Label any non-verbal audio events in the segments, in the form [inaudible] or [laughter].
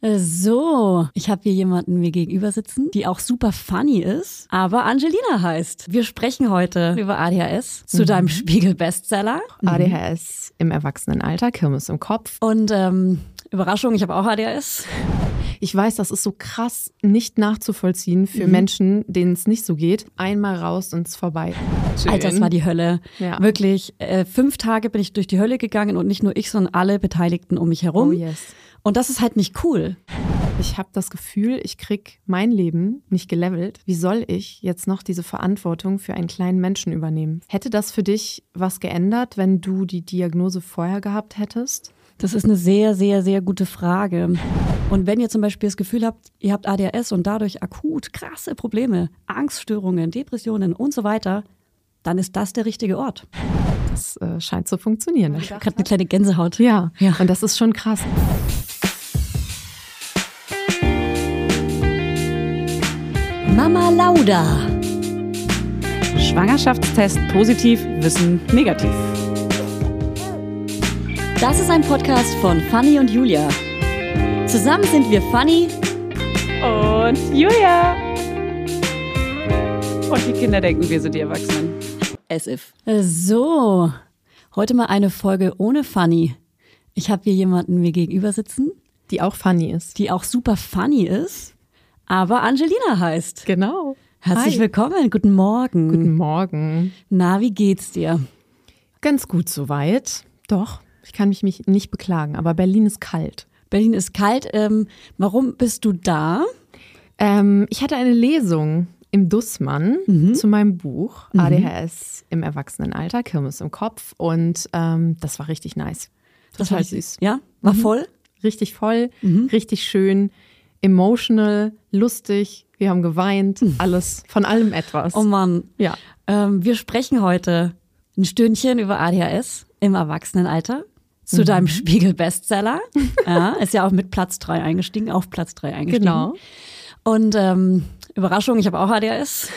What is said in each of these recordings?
So, ich habe hier jemanden mir gegenüber sitzen, die auch super funny ist, aber Angelina heißt. Wir sprechen heute über ADHS zu Mhm. deinem Spiegel-Bestseller. ADHS im Erwachsenenalter, Kirmes im Kopf. Und ähm, Überraschung, ich habe auch ADHS. Ich weiß, das ist so krass nicht nachzuvollziehen für Menschen, denen es nicht so geht. Einmal raus und es vorbei. Schön. Alter, das war die Hölle. Ja. Wirklich, äh, fünf Tage bin ich durch die Hölle gegangen und nicht nur ich, sondern alle Beteiligten um mich herum. Oh yes. Und das ist halt nicht cool. Ich habe das Gefühl, ich krieg mein Leben nicht gelevelt. Wie soll ich jetzt noch diese Verantwortung für einen kleinen Menschen übernehmen? Hätte das für dich was geändert, wenn du die Diagnose vorher gehabt hättest? Das ist eine sehr, sehr, sehr gute Frage. Und wenn ihr zum Beispiel das Gefühl habt, ihr habt ADHS und dadurch akut krasse Probleme, Angststörungen, Depressionen und so weiter, dann ist das der richtige Ort. Das äh, scheint zu funktionieren. Ich habe gerade eine kleine Gänsehaut. Ja, Ja. und das ist schon krass. Mama Lauda. Schwangerschaftstest positiv, Wissen negativ. Das ist ein Podcast von Fanny und Julia. Zusammen sind wir Fanny. Und Julia. Und die Kinder denken, wir sind die Erwachsenen. As if. So, heute mal eine Folge ohne Fanny. Ich habe hier jemanden mir gegenüber sitzen, Die auch funny ist. die auch super funny ist, aber Angelina heißt. Genau. Herzlich Hi. willkommen, guten Morgen. Guten Morgen. Na, wie geht's dir? Ganz gut soweit. Doch, ich kann mich, mich nicht beklagen, aber Berlin ist kalt. Berlin ist kalt. Ähm, warum bist du da? Ähm, ich hatte eine Lesung im Dussmann zu meinem Buch ADHS im Erwachsenenalter, Kirmes im Kopf und ähm, das war richtig nice. Total war- süß. Ja, war voll. Richtig voll, richtig schön, emotional, lustig. Wir haben geweint, alles, von allem etwas. Oh Mann. ja. Ähm, wir sprechen heute ein Stündchen über ADHS im Erwachsenenalter zu deinem Spiegel-Bestseller. Ja, ist ja auch mit Platz drei eingestiegen, auf Platz drei eingestiegen. Genau. Und ähm, Überraschung, ich habe auch ADHS.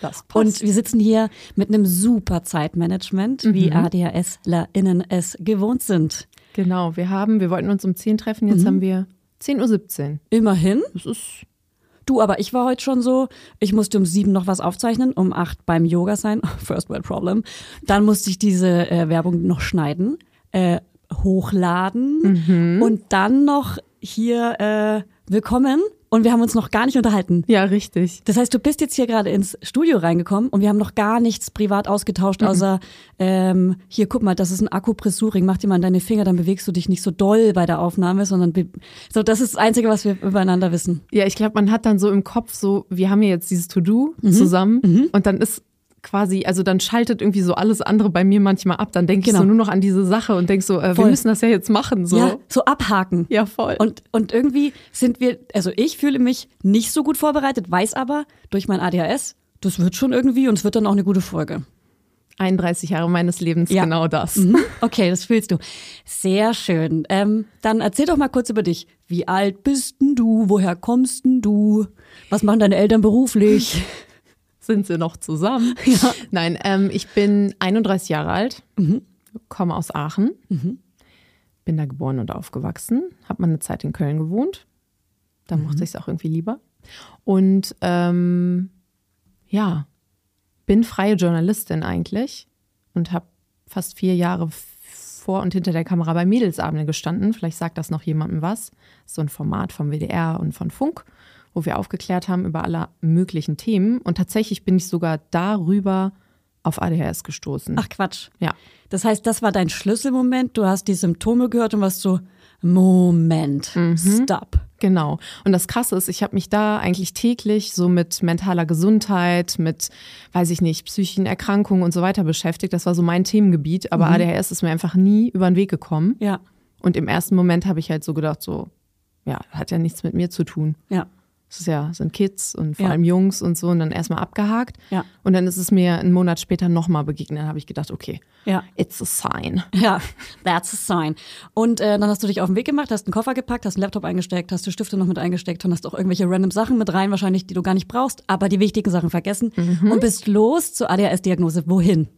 Das Und wir sitzen hier mit einem super Zeitmanagement, wie ADHSlerInnen es gewohnt sind. Genau, wir haben, wir wollten uns um 10 treffen, jetzt haben wir 10.17 Uhr. Immerhin. Das ist Du, aber ich war heute schon so, ich musste um sieben noch was aufzeichnen, um acht beim Yoga sein. [laughs] First world problem. Dann musste ich diese äh, Werbung noch schneiden, äh, hochladen und dann noch hier äh, willkommen. Und wir haben uns noch gar nicht unterhalten. ja richtig. Das heißt, du bist jetzt hier gerade ins Studio reingekommen und wir haben noch gar nichts privat ausgetauscht, außer ähm, hier, guck mal, das ist ein Akupressuring, mach dir mal in deine Finger, dann bewegst du dich nicht so doll bei der Aufnahme, sondern so, das ist das Einzige, was wir übereinander wissen. Ja, ich glaube, man hat dann so im Kopf so, wir haben ja jetzt dieses To-Do zusammen und dann ist quasi, also dann schaltet irgendwie so alles andere bei mir manchmal ab. Dann denke Genau. ich so nur noch an diese Sache und denk so, äh, wir müssen das ja jetzt machen. So. Ja, so abhaken. Ja, voll. Und, und irgendwie sind wir, also ich fühle mich nicht so gut vorbereitet, weiß aber durch mein ADHS, das wird schon irgendwie und es wird dann auch eine gute Folge. 31 Jahre meines Lebens, Ja. genau das. Mhm. Okay, das fühlst du. Sehr schön. Ähm, dann erzähl doch mal kurz über dich. Wie alt bist denn du? Woher kommst denn du? Was machen deine Eltern beruflich? [laughs] Sind sie noch zusammen? [laughs] Nein, ähm, ich bin 31 Jahre alt, komme aus Aachen, bin da geboren und aufgewachsen, habe mal eine Zeit in Köln gewohnt. Da mochte ich es auch irgendwie lieber. Und ähm, ja, bin freie Journalistin eigentlich und habe fast vier Jahre vor und hinter der Kamera bei Mädelsabende gestanden. Vielleicht sagt das noch jemandem was. So ein Format vom WDR und von Funk, wo wir aufgeklärt haben über alle möglichen Themen. Und tatsächlich bin ich sogar darüber auf ADHS gestoßen. Ach Quatsch. Ja. Das heißt, das war dein Schlüsselmoment. Du hast die Symptome gehört und warst so, Moment, stop. Genau. Und das Krasse ist, ich habe mich da eigentlich täglich so mit mentaler Gesundheit, mit, weiß ich nicht, psychischen Erkrankungen und so weiter beschäftigt. Das war so mein Themengebiet. Aber ADHS ist mir einfach nie über den Weg gekommen. Ja, Und im ersten Moment habe ich halt so gedacht, so, ja, hat ja nichts mit mir zu tun. ja. Es ist ja, sind Kids und vor Ja. allem Jungs und so und dann erstmal abgehakt. Ja. Und dann ist es mir einen Monat später nochmal begegnet. Dann habe ich gedacht, okay, Ja. it's a sign. Ja, that's a sign. Und äh, dann hast du dich auf den Weg gemacht, hast einen Koffer gepackt, hast einen Laptop eingesteckt, hast die Stifte noch mit eingesteckt und hast auch irgendwelche random Sachen mit rein, wahrscheinlich, die du gar nicht brauchst, aber die wichtigen Sachen vergessen und bist los zur ADHS-Diagnose. Wohin?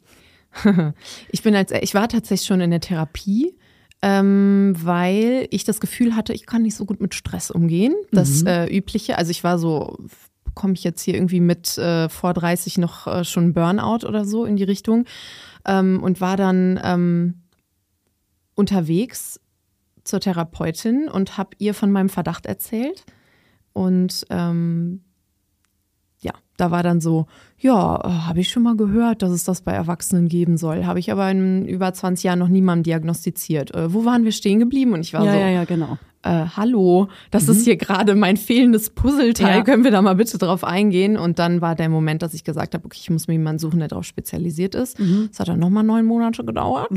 [laughs] Ich bin als, ich war tatsächlich schon in der Therapie, ähm, weil ich das Gefühl hatte, ich kann nicht so gut mit Stress umgehen. Das Mhm. äh, Übliche. Also ich war so, komme ich jetzt hier irgendwie mit äh, vor 30 noch äh, schon Burnout oder so in die Richtung ähm, und war dann ähm, unterwegs zur Therapeutin und habe ihr von meinem Verdacht erzählt. Und ähm, da war dann so, ja, äh, habe ich schon mal gehört, dass es das bei Erwachsenen geben soll. Habe ich aber in über 20 Jahren noch niemandem diagnostiziert. Äh, wo waren wir stehen geblieben? Und ich war ja, so, ja, ja, genau. äh, hallo, das ist hier gerade mein fehlendes Puzzleteil, Ja. können wir da mal bitte drauf eingehen? Und dann war der Moment, dass ich gesagt habe, okay, ich muss mir jemanden suchen, der darauf spezialisiert ist. Das hat dann nochmal neun Monate gedauert,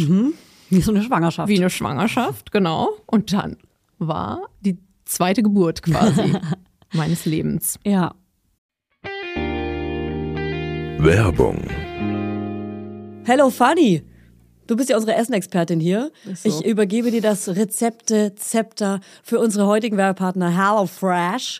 Wie so eine Schwangerschaft. wie eine Schwangerschaft, genau. Und dann war die zweite Geburt quasi [laughs] meines Lebens. Ja. Werbung. Hello Fanny. Du bist ja unsere Essenexpertin hier. So. Ich übergebe dir das Rezepte-Zepter für unsere heutigen Werbepartner HelloFresh.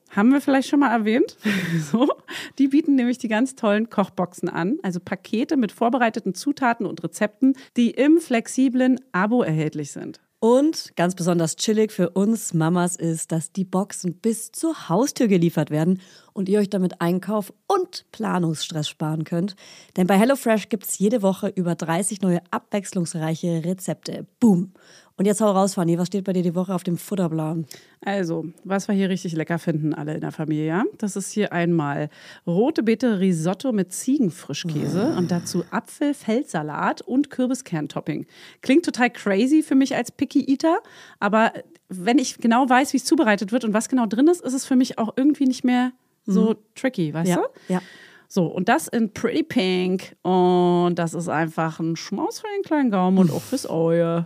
Haben wir vielleicht schon mal erwähnt. [laughs] so. Die bieten nämlich die ganz tollen Kochboxen an, also Pakete mit vorbereiteten Zutaten und Rezepten, die im flexiblen Abo erhältlich sind. Und ganz besonders chillig für uns Mamas ist, dass die Boxen bis zur Haustür geliefert werden und ihr euch damit Einkauf und Planungsstress sparen könnt. Denn bei HelloFresh gibt es jede Woche über 30 neue abwechslungsreiche Rezepte. Boom. Und jetzt hau raus, Fanny, was steht bei dir die Woche auf dem Futterplan? Also, was wir hier richtig lecker finden, alle in der Familie, ja? Das ist hier einmal rote Beete Risotto mit Ziegenfrischkäse und dazu Apfel-Feldsalat und Kürbiskerntopping. Klingt total crazy für mich als Picky Eater, aber wenn ich genau weiß, wie es zubereitet wird und was genau drin ist, ist es für mich auch irgendwie nicht mehr so tricky, weißt Ja, du? ja. So, und das in Pretty Pink. Und das ist einfach ein Schmaus für den kleinen Gaumen und auch fürs Auge.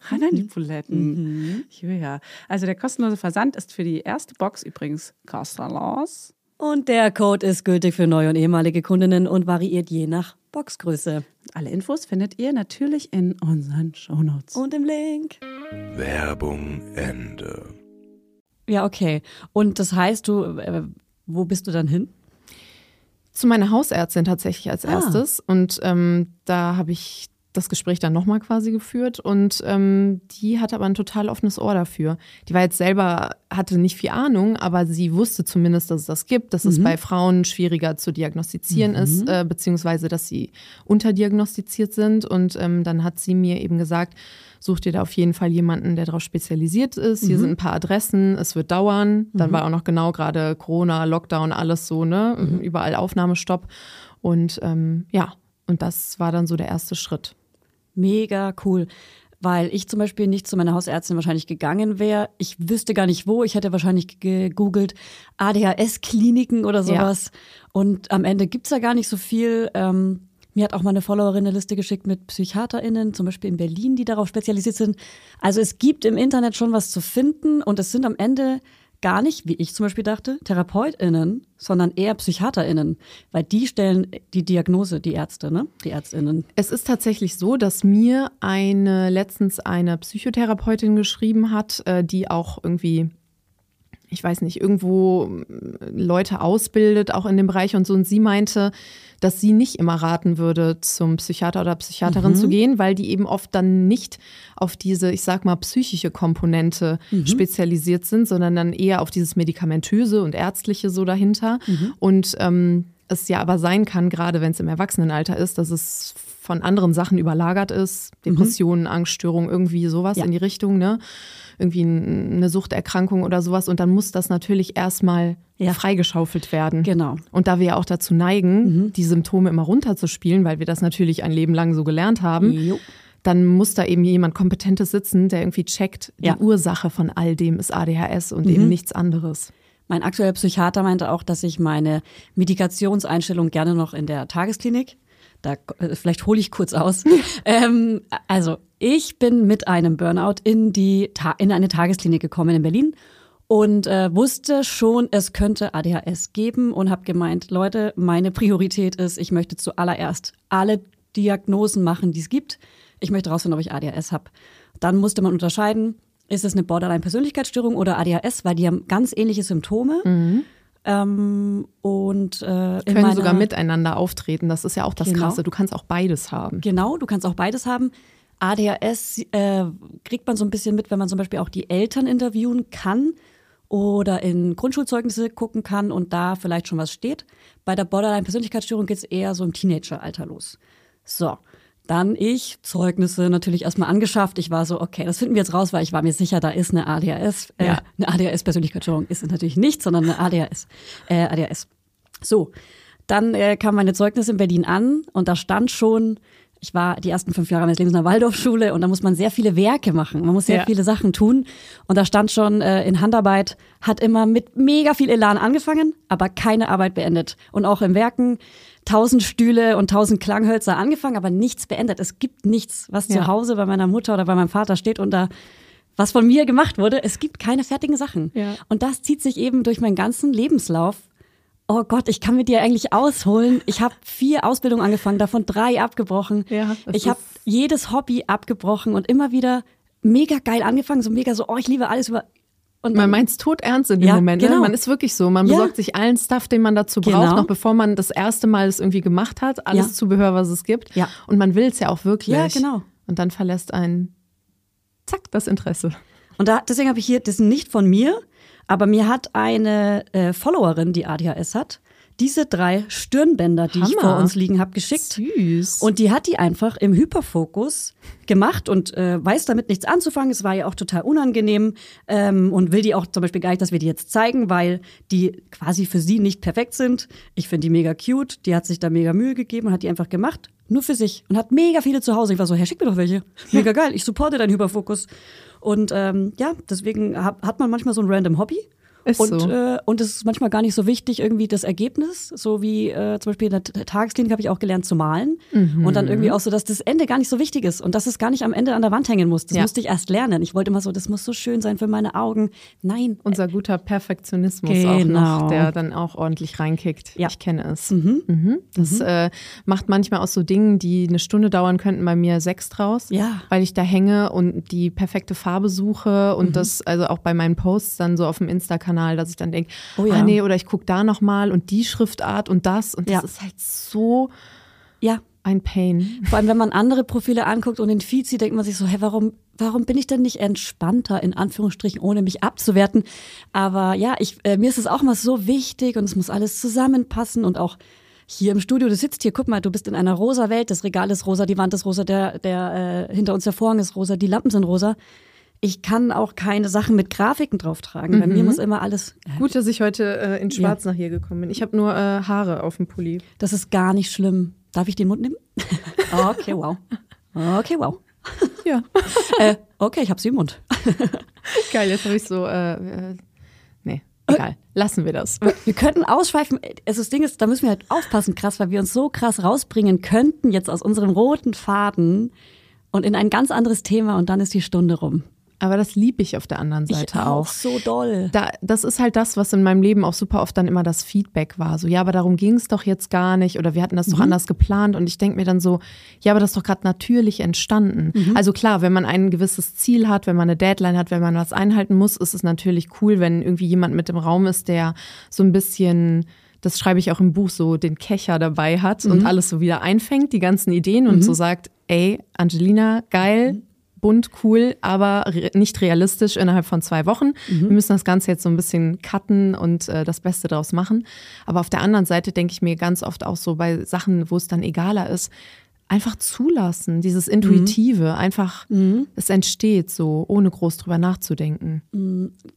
Ran an die Buletten. Ja. Also der kostenlose Versand ist für die erste Box übrigens kostenlos. Und der Code ist gültig für neue und ehemalige Kundinnen und variiert je nach Boxgröße. Alle Infos findet ihr natürlich in unseren Shownotes. Und im Link. Werbung Ende. Ja, okay. Und das heißt, du, äh, wo bist du dann hin? Zu meiner Hausärztin tatsächlich als Ah. erstes. Und ähm, da habe ich das Gespräch dann nochmal quasi geführt und ähm, die hatte aber ein total offenes Ohr dafür. Die war jetzt selber, hatte nicht viel Ahnung, aber sie wusste zumindest, dass es das gibt, dass es bei Frauen schwieriger zu diagnostizieren ist, äh, beziehungsweise dass sie unterdiagnostiziert sind. Und ähm, dann hat sie mir eben gesagt, such dir da auf jeden Fall jemanden, der darauf spezialisiert ist. Hier sind ein paar Adressen, es wird dauern. Dann war auch noch genau gerade Corona, Lockdown, alles so, ne? Überall Aufnahmestopp. Und ähm, ja, und das war dann so der erste Schritt. Mega cool. Weil ich zum Beispiel nicht zu meiner Hausärztin wahrscheinlich gegangen wäre. Ich wüsste gar nicht wo. Ich hätte wahrscheinlich gegoogelt ADHS-Kliniken oder sowas. Und am Ende gibt's da gar nicht so viel. Ähm, mir hat auch mal eine Followerin eine Liste geschickt mit PsychiaterInnen, zum Beispiel in Berlin, die darauf spezialisiert sind. Also es gibt im Internet schon was zu finden und es sind am Ende gar nicht, wie ich zum Beispiel dachte, TherapeutInnen, sondern eher PsychiaterInnen, weil die stellen die Diagnose, die Ärzte, ne? Die ÄrztInnen. Es ist tatsächlich so, dass mir eine letztens eine Psychotherapeutin geschrieben hat, äh, die auch irgendwie ich weiß nicht, irgendwo Leute ausbildet, auch in dem Bereich und so. Und sie meinte, dass sie nicht immer raten würde, zum Psychiater oder Psychiaterin mhm. zu gehen, weil die eben oft dann nicht auf diese, ich sag mal, psychische Komponente mhm. spezialisiert sind, sondern dann eher auf dieses Medikamentöse und Ärztliche so dahinter. Mhm. Und ähm, es ja aber sein kann, gerade wenn es im Erwachsenenalter ist, dass es von anderen Sachen überlagert ist, mhm. Depressionen, Angststörungen, irgendwie sowas ja. in die Richtung, ne? Irgendwie eine Suchterkrankung oder sowas. Und dann muss das natürlich erstmal ja. freigeschaufelt werden. Genau. Und da wir ja auch dazu neigen, mhm. die Symptome immer runterzuspielen, weil wir das natürlich ein Leben lang so gelernt haben, jo. dann muss da eben jemand Kompetentes sitzen, der irgendwie checkt, die Ursache von all dem ist ADHS und mhm. eben nichts anderes. Mein aktueller Psychiater meinte auch, dass ich meine Medikationseinstellung gerne noch in der Tagesklinik da äh, vielleicht hole ich kurz aus. ähm, also ich bin mit einem Burnout in die in eine Tagesklinik gekommen in Berlin und äh, wusste schon, es könnte ADHS geben und habe gemeint, Leute, meine Priorität ist, ich möchte zuallererst alle Diagnosen machen, die es gibt. Ich möchte rausfinden, ob ich ADHS habe. Dann musste man unterscheiden, ist es eine Borderline-Persönlichkeitsstörung oder ADHS, weil die haben ganz ähnliche Symptome. Mhm. Ähm, und äh, können meiner, sogar miteinander auftreten. Das ist ja auch das genau. Krasse. Du kannst auch beides haben. Genau, du kannst auch beides haben. ADHS äh, kriegt man so ein bisschen mit, wenn man zum Beispiel auch die Eltern interviewen kann oder in Grundschulzeugnisse gucken kann und da vielleicht schon was steht. Bei der Borderline-Persönlichkeitsstörung geht es eher so im Teenageralter los. So, dann ich, Zeugnisse natürlich erstmal angeschafft. Ich war so, okay, das finden wir jetzt raus, weil ich war mir sicher, da ist eine ADHS. Äh, ja. Eine ADHS-Persönlichkeitsstörung ist es natürlich nicht, sondern eine ADHS. Äh, ADHS. So, dann äh, kam meine Zeugnisse in Berlin an und da stand schon, ich war die ersten fünf Jahre meines Lebens in der Waldorfschule und da muss man sehr viele Werke machen. Man muss sehr ja. viele Sachen tun. Und da stand schon äh, in Handarbeit, hat immer mit mega viel Elan angefangen, aber keine Arbeit beendet. Und auch im Werken tausend Stühle und tausend Klanghölzer angefangen, aber nichts beendet. Es gibt nichts, was ja. zu Hause bei meiner Mutter oder bei meinem Vater steht und da was von mir gemacht wurde. Es gibt keine fertigen Sachen. Ja. Und das zieht sich eben durch meinen ganzen Lebenslauf. Oh Gott, ich kann mit dir eigentlich ausholen. Ich habe vier Ausbildungen angefangen, davon drei abgebrochen. Ja, ich habe jedes Hobby abgebrochen und immer wieder mega geil angefangen, so mega so, oh, ich liebe alles über und man meint es tot ernst in dem ja, Moment. Ne? Genau. Man ist wirklich so. Man besorgt sich allen Stuff, den man dazu braucht, genau. noch bevor man das erste Mal es irgendwie gemacht hat. Alles ja. Zubehör, was es gibt. Ja. Und man will es ja auch wirklich. Ja, genau. Und dann verlässt ein zack das Interesse. Und da, deswegen habe ich hier, das ist nicht von mir, aber mir hat eine äh, Followerin, die ADHS hat, diese drei Stirnbänder, die Hammer. ich vor uns liegen habe, geschickt. Süß. Und die hat die einfach im Hyperfokus gemacht und äh, weiß damit nichts anzufangen. Es war ja auch total unangenehm ähm, und will die auch zum Beispiel gar nicht, dass wir die jetzt zeigen, weil die quasi für sie nicht perfekt sind. Ich finde die mega cute. Die hat sich da mega Mühe gegeben und hat die einfach gemacht. Nur für sich. Und hat mega viele zu Hause. Ich war so, Herr, schick mir doch welche. Mega geil. Ich supporte deinen Hyperfokus. Und ähm, ja, deswegen hat, hat man manchmal so ein random Hobby. Ist und, so. äh, und es ist manchmal gar nicht so wichtig, irgendwie das Ergebnis. So wie äh, zum Beispiel in der Tagesklinik habe ich auch gelernt zu malen. Mhm. Und dann irgendwie auch so, dass das Ende gar nicht so wichtig ist und dass es gar nicht am Ende an der Wand hängen muss. Das ja. musste ich erst lernen. Ich wollte immer so, das muss so schön sein für meine Augen. Nein. Unser guter Perfektionismus genau. auch noch, der dann auch ordentlich reinkickt. Ja. Ich kenne es. Mhm. Mhm. Das mhm. äh, macht manchmal aus so Dingen, die eine Stunde dauern könnten, bei mir sechs draus. Ja. Weil ich da hänge und die perfekte Farbe suche und mhm. das also auch bei meinen Posts dann so auf dem Insta-Kanal Kanal, dass ich dann denke, oh ja. ah nee, oder ich gucke da nochmal und die Schriftart und das. Und das ja. ist halt so ja. ein Pain. Vor allem, wenn man andere Profile anguckt und den Feed sieht, denkt man sich so, hä, warum, warum bin ich denn nicht entspannter, in Anführungsstrichen, ohne mich abzuwerten? Aber ja, ich, äh, mir ist es auch mal so wichtig und es muss alles zusammenpassen und auch hier im Studio, du sitzt hier, guck mal, du bist in einer rosa Welt, das Regal ist rosa, die Wand ist rosa, der, der äh, hinter uns der Vorhang ist rosa, die Lampen sind rosa ich kann auch keine Sachen mit Grafiken drauf tragen. Mhm. Bei mir mhm. muss immer alles. Äh, Gut, dass ich heute äh, in Schwarz ja. nach hier gekommen bin. Ich habe nur äh, Haare auf dem Pulli. Das ist gar nicht schlimm. Darf ich den Mund nehmen? [laughs] okay, wow. Okay, wow. Ja. [laughs] äh, okay, ich habe sie im Mund. [laughs] Geil, jetzt habe ich so. Äh, äh, nee, egal. Lassen wir das. Wir könnten ausschweifen. Also das Ding ist, da müssen wir halt aufpassen, krass, weil wir uns so krass rausbringen könnten jetzt aus unserem roten Faden und in ein ganz anderes Thema und dann ist die Stunde rum. Aber das liebe ich auf der anderen Seite ich auch. so doll. Da, das ist halt das, was in meinem Leben auch super oft dann immer das Feedback war. So, ja, aber darum ging es doch jetzt gar nicht oder wir hatten das doch anders geplant. Und ich denke mir dann so, ja, aber das ist doch gerade natürlich entstanden. Also klar, wenn man ein gewisses Ziel hat, wenn man eine Deadline hat, wenn man was einhalten muss, ist es natürlich cool, wenn irgendwie jemand mit im Raum ist, der so ein bisschen das schreibe ich auch im Buch, so den Kecher dabei hat und alles so wieder einfängt, die ganzen Ideen und so sagt, ey, Angelina, geil, bunt, cool, aber re nicht realistisch innerhalb von zwei Wochen. Wir müssen das Ganze jetzt so ein bisschen cutten und äh, das Beste draus machen. Aber auf der anderen Seite denke ich mir ganz oft auch so bei Sachen, wo es dann egaler ist, einfach zulassen, dieses Intuitive, einfach, es entsteht so, ohne groß drüber nachzudenken.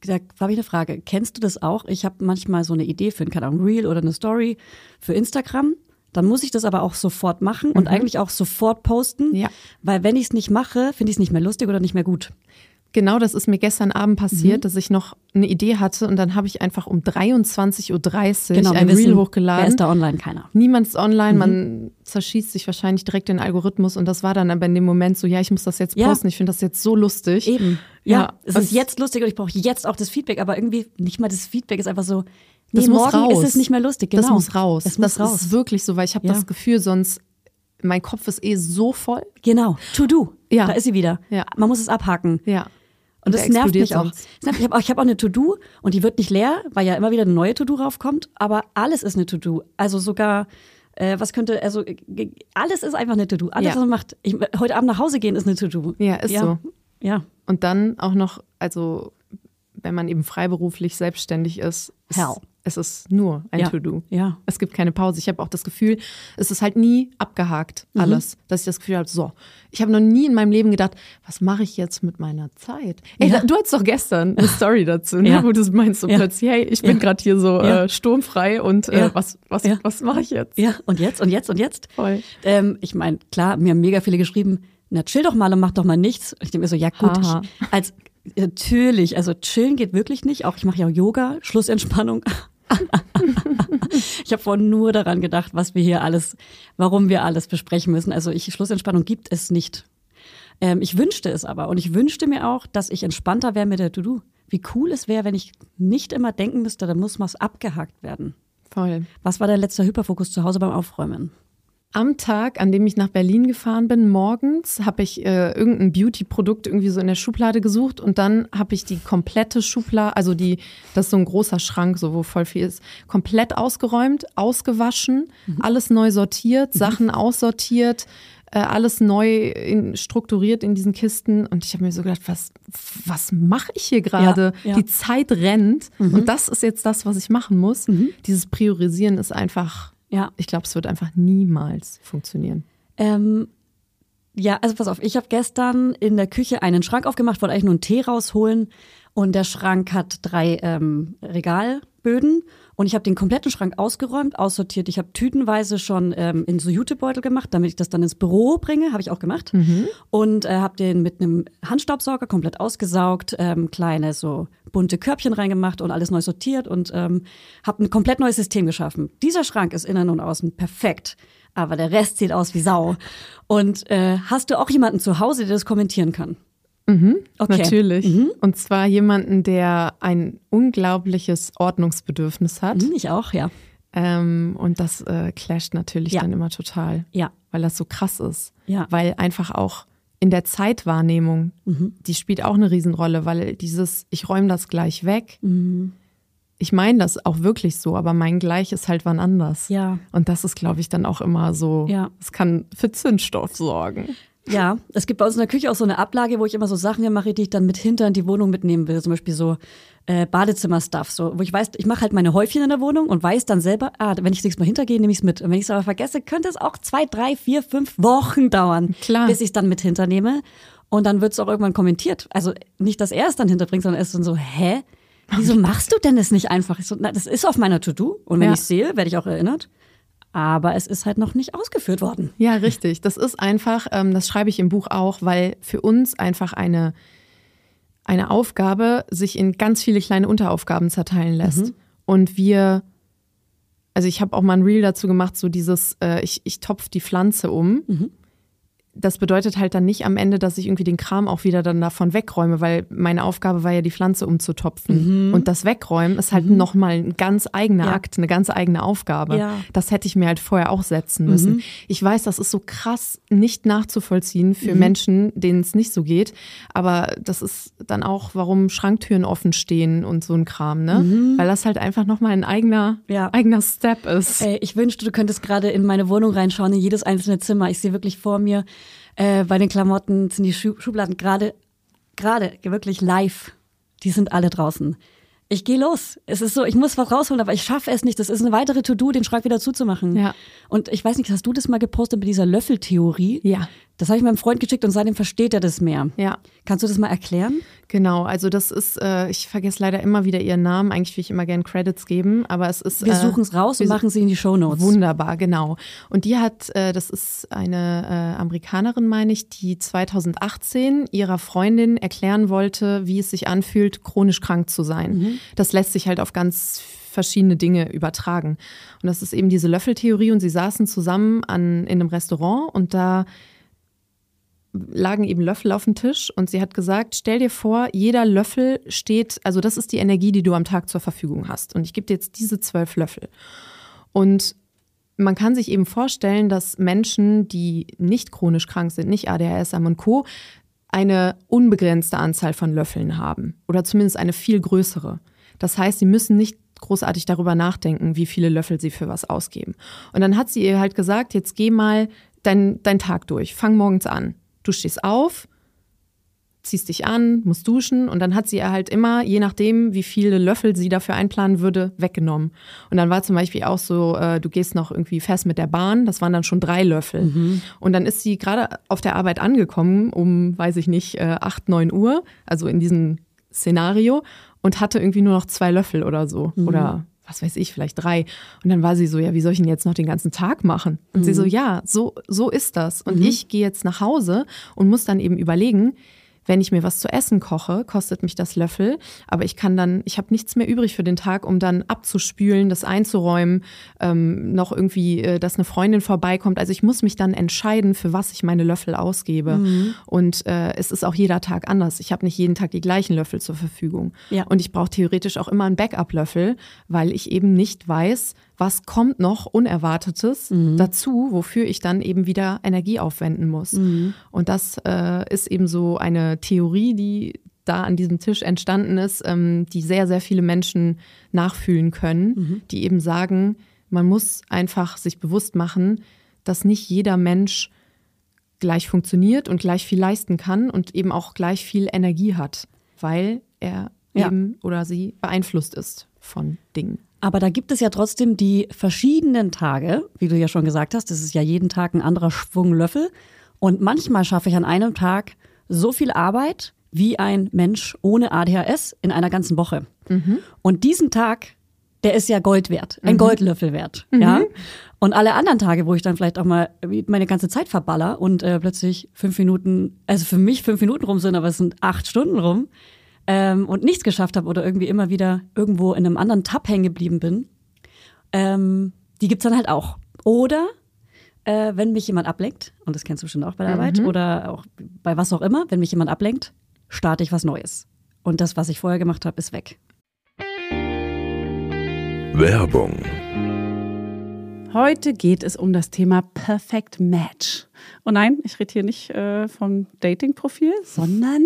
Da habe ich eine Frage. Kennst du das auch? Ich habe manchmal so eine Idee für ein, keine Ahnung, Reel oder eine Story für Instagram. Dann muss ich das aber auch sofort machen und eigentlich auch sofort posten. Ja. Weil wenn ich es nicht mache, finde ich es nicht mehr lustig oder nicht mehr gut. Genau, das ist mir gestern Abend passiert, dass ich noch eine Idee hatte und dann habe ich einfach um 23.30 Uhr Genau, ein wissen, Reel Wer hochgeladen. ist da online? Keiner. Niemand ist online, man zerschießt sich wahrscheinlich direkt den Algorithmus und das war dann aber in dem Moment so, ja, ich muss das jetzt Ja. posten, ich finde das jetzt so lustig. Eben. Ja, Ja, es ist jetzt lustig und ich brauche jetzt auch das Feedback, aber irgendwie nicht mal das Feedback ist einfach so, nee, Das muss morgen raus. ist es nicht mehr lustig. Genau. Das muss raus. Das muss raus. ist wirklich so, weil ich habe Ja. das Gefühl, sonst mein Kopf ist eh so voll. Genau. To do. Ja. Da ist sie wieder. Ja. Man muss es abhaken. Ja. Und das der nervt mich auch. Das nervt. Ich habe auch, hab auch eine To-Do und die wird nicht leer, weil ja immer wieder eine neue To-Do raufkommt. Aber alles ist eine To-Do. Also sogar, äh, was könnte, also äh, alles ist einfach eine To-Do. Alles, Ja. was man macht. Ich, heute Abend nach Hause gehen ist eine To-Do. Ja, ist so. Ja. Und dann auch noch, also wenn man eben freiberuflich selbstständig ist, ist Hell. Es ist nur ein Ja. To-Do. Ja. Es gibt keine Pause. Ich habe auch das Gefühl, es ist halt nie abgehakt, Mhm. alles. Dass ich das Gefühl habe, so, ich habe noch nie in meinem Leben gedacht, was mache ich jetzt mit meiner Zeit? Ey, Ja. da, du hattest doch gestern eine [laughs] Story dazu, ne? Ja. wo du meinst so Ja. plötzlich, hey, ich bin gerade hier so äh, sturmfrei und äh, was, was, was mache ich jetzt? Ja, und jetzt und jetzt und jetzt. Voll. Ähm, ich meine, klar, mir haben mega viele geschrieben, na chill doch mal und mach doch mal nichts. Ich denke mir so, ja gut, ich, als natürlich, also chillen geht wirklich nicht. Auch ich mache ja auch Yoga, Schlussentspannung. [laughs] ich habe vorhin nur daran gedacht, was wir hier alles, warum wir alles besprechen müssen. Also ich, Schlussentspannung gibt es nicht. Ähm, ich wünschte es aber und ich wünschte mir auch, dass ich entspannter wäre mit der To-Do. Wie cool es wäre, wenn ich nicht immer denken müsste, da muss was abgehakt werden. Voll. Was war dein letzter Hyperfokus zu Hause beim Aufräumen? Am Tag, an dem ich nach Berlin gefahren bin, morgens, habe ich äh, irgendein Beauty-Produkt irgendwie so in der Schublade gesucht und dann habe ich die komplette Schublade, also die, das ist so ein großer Schrank, so wo voll viel ist, komplett ausgeräumt, ausgewaschen, alles neu sortiert, Sachen aussortiert, äh, alles neu in, strukturiert in diesen Kisten und ich habe mir so gedacht, was, was mache ich hier gerade? Ja, ja. Die Zeit rennt und das ist jetzt das, was ich machen muss. Dieses Priorisieren ist einfach Ja. ich glaube, es wird einfach niemals funktionieren. Ähm, ja, also pass auf, ich habe gestern in der Küche einen Schrank aufgemacht, wollte eigentlich nur einen Tee rausholen und der Schrank hat drei ähm, Regalböden und ich habe den kompletten Schrank ausgeräumt, aussortiert. Ich habe tütenweise schon ähm, in so Jutebeutel gemacht, damit ich das dann ins Büro bringe, habe ich auch gemacht und äh, habe den mit einem Handstaubsauger komplett ausgesaugt, ähm, kleine so bunte Körbchen reingemacht und alles neu sortiert und ähm, habe ein komplett neues System geschaffen. Dieser Schrank ist innen und außen perfekt aber der Rest sieht aus wie Sau. Und äh, hast du auch jemanden zu Hause, der das kommentieren kann? Okay. Natürlich. Und zwar jemanden, der ein unglaubliches Ordnungsbedürfnis hat. Hm, ich auch, ja. Ähm, und das äh, clasht natürlich Ja. dann immer total, Ja. weil das so krass ist. Ja. Weil einfach auch in der Zeitwahrnehmung, Mhm. die spielt auch eine Riesenrolle, weil dieses, ich räume das gleich weg. Mhm. Ich meine das auch wirklich so, aber mein Gleich ist halt wann anders. Ja. Und das ist, glaube ich, dann auch immer so, Ja. es kann für Zündstoff sorgen. Ja, es gibt bei uns in der Küche auch so eine Ablage, wo ich immer so Sachen mache, die ich dann mit hinter in die Wohnung mitnehmen will. Zum Beispiel so äh, Badezimmer-Stuff, so, wo ich weiß, ich mache halt meine Häufchen in der Wohnung und weiß dann selber, ah, wenn ich nächstes Mal hintergehe, nehme ich es mit. Und wenn ich es aber vergesse, könnte es auch zwei, drei, vier, fünf Wochen dauern, Klar. bis ich es dann mit hinternehme. Und dann wird es auch irgendwann kommentiert. Also nicht, dass er es dann hinterbringt, sondern er ist dann so, hä? Wieso [laughs] machst du denn das nicht einfach? Ich so, na, das ist auf meiner To-Do. Und wenn Ja. ich sehe, werde ich auch erinnert. Aber es ist halt noch nicht ausgeführt worden. Ja, richtig. Das ist einfach, ähm, das schreibe ich im Buch auch, weil für uns einfach eine, eine Aufgabe sich in ganz viele kleine Unteraufgaben zerteilen lässt. Und wir, also ich habe auch mal ein Reel dazu gemacht, so dieses, äh, ich, ich topf die Pflanze um. Das bedeutet halt dann nicht am Ende, dass ich irgendwie den Kram auch wieder dann davon wegräume, weil meine Aufgabe war ja, die Pflanze umzutopfen. Mhm. Und das Wegräumen ist halt mhm. nochmal ein ganz eigener ja. Akt, eine ganz eigene Aufgabe. Ja. Das hätte ich mir halt vorher auch setzen müssen. Mhm. Ich weiß, das ist so krass nicht nachzuvollziehen für mhm. Menschen, denen es nicht so geht. Aber das ist dann auch, warum Schranktüren offen stehen und so ein Kram, ne? Mhm. Weil das halt einfach nochmal ein eigener, ja. eigener Step ist. Ey, ich wünschte, du könntest gerade in meine Wohnung reinschauen, in jedes einzelne Zimmer. Ich sehe wirklich vor mir, äh, bei den Klamotten sind die Schubladen gerade, gerade wirklich live. Die sind alle draußen ich gehe los. Es ist so, ich muss was rausholen, aber ich schaffe es nicht. Das ist eine weitere To-Do, den Schrank wieder zuzumachen. Ja. Und ich weiß nicht, hast du das mal gepostet mit dieser Löffeltheorie? Ja. Das habe ich meinem Freund geschickt und seitdem versteht er das mehr. Ja. Kannst du das mal erklären? Genau, also das ist, äh, ich vergesse leider immer wieder ihren Namen. Eigentlich will ich immer gerne Credits geben, aber es ist. Wir äh, suchen es raus und machen sie in die Show Notes. Wunderbar, genau. Und die hat, äh, das ist eine äh, Amerikanerin, meine ich, die 2018 ihrer Freundin erklären wollte, wie es sich anfühlt, chronisch krank zu sein. Mhm. Das lässt sich halt auf ganz verschiedene Dinge übertragen. Und das ist eben diese Löffeltheorie und sie saßen zusammen an, in einem Restaurant und da lagen eben Löffel auf dem Tisch und sie hat gesagt, stell dir vor, jeder Löffel steht, also das ist die Energie, die du am Tag zur Verfügung hast. Und ich gebe dir jetzt diese zwölf Löffel. Und man kann sich eben vorstellen, dass Menschen, die nicht chronisch krank sind, nicht ADHS, und Co., eine unbegrenzte Anzahl von Löffeln haben oder zumindest eine viel größere. Das heißt, sie müssen nicht großartig darüber nachdenken, wie viele Löffel sie für was ausgeben. Und dann hat sie ihr halt gesagt, jetzt geh mal deinen dein Tag durch, fang morgens an. Du stehst auf, ziehst dich an, musst duschen und dann hat sie halt immer, je nachdem, wie viele Löffel sie dafür einplanen würde, weggenommen. Und dann war zum Beispiel auch so, äh, du gehst noch irgendwie fest mit der Bahn, das waren dann schon drei Löffel. Mhm. Und dann ist sie gerade auf der Arbeit angekommen, um, weiß ich nicht, äh, 8, 9 Uhr, also in diesem Szenario, und hatte irgendwie nur noch zwei Löffel oder so. Mhm. Oder was weiß ich, vielleicht drei. Und dann war sie so, ja, wie soll ich denn jetzt noch den ganzen Tag machen? Und mhm. sie so, ja, so, so ist das. Und mhm. ich gehe jetzt nach Hause und muss dann eben überlegen, wenn ich mir was zu essen koche, kostet mich das Löffel, aber ich kann dann, ich habe nichts mehr übrig für den Tag, um dann abzuspülen, das einzuräumen, ähm, noch irgendwie, äh, dass eine Freundin vorbeikommt. Also ich muss mich dann entscheiden, für was ich meine Löffel ausgebe. Mhm. Und äh, es ist auch jeder Tag anders. Ich habe nicht jeden Tag die gleichen Löffel zur Verfügung. Ja. Und ich brauche theoretisch auch immer einen Backup-Löffel, weil ich eben nicht weiß, was kommt noch Unerwartetes mhm. dazu, wofür ich dann eben wieder Energie aufwenden muss. Mhm. Und das äh, ist eben so eine Theorie, die da an diesem Tisch entstanden ist, ähm, die sehr, sehr viele Menschen nachfühlen können, mhm. die eben sagen, man muss einfach sich bewusst machen, dass nicht jeder Mensch gleich funktioniert und gleich viel leisten kann und eben auch gleich viel Energie hat, weil er ja. eben oder sie beeinflusst ist von Dingen. Aber da gibt es ja trotzdem die verschiedenen Tage, wie du ja schon gesagt hast, das ist ja jeden Tag ein anderer Schwung Löffel. Und manchmal schaffe ich an einem Tag so viel Arbeit wie ein Mensch ohne ADHS in einer ganzen Woche. Mhm. Und diesen Tag, der ist ja Gold wert, ein mhm. Goldlöffel wert. Mhm. Ja? Und alle anderen Tage, wo ich dann vielleicht auch mal meine ganze Zeit verballer und äh, plötzlich fünf Minuten, also für mich fünf Minuten rum sind, aber es sind acht Stunden rum, ähm, und nichts geschafft habe oder irgendwie immer wieder irgendwo in einem anderen Tab hängen geblieben bin, ähm, die gibt's dann halt auch. Oder äh, wenn mich jemand ablenkt, und das kennst du bestimmt auch bei der mhm. Arbeit, oder auch bei was auch immer, wenn mich jemand ablenkt, starte ich was Neues. Und das, was ich vorher gemacht habe, ist weg. Werbung. Heute geht es um das Thema Perfect Match. Und nein, ich rede hier nicht äh, vom Dating-Profil, sondern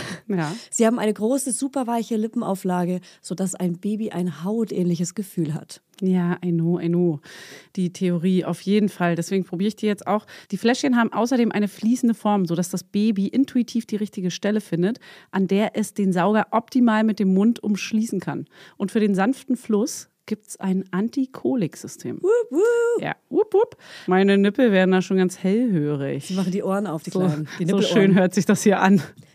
Ja. Sie haben eine große, super weiche Lippenauflage, sodass ein Baby ein hautähnliches Gefühl hat. Ja, I know, I know. Die Theorie auf jeden Fall. Deswegen probiere ich die jetzt auch. Die Fläschchen haben außerdem eine fließende Form, sodass das Baby intuitiv die richtige Stelle findet, an der es den Sauger optimal mit dem Mund umschließen kann. Und für den sanften Fluss gibt es ein Antikoliksystem. Ja, wup, wup. Meine Nippel werden da schon ganz hellhörig. Sie machen die Ohren auf, die So, Kleinen. Die so schön hört sich das hier an.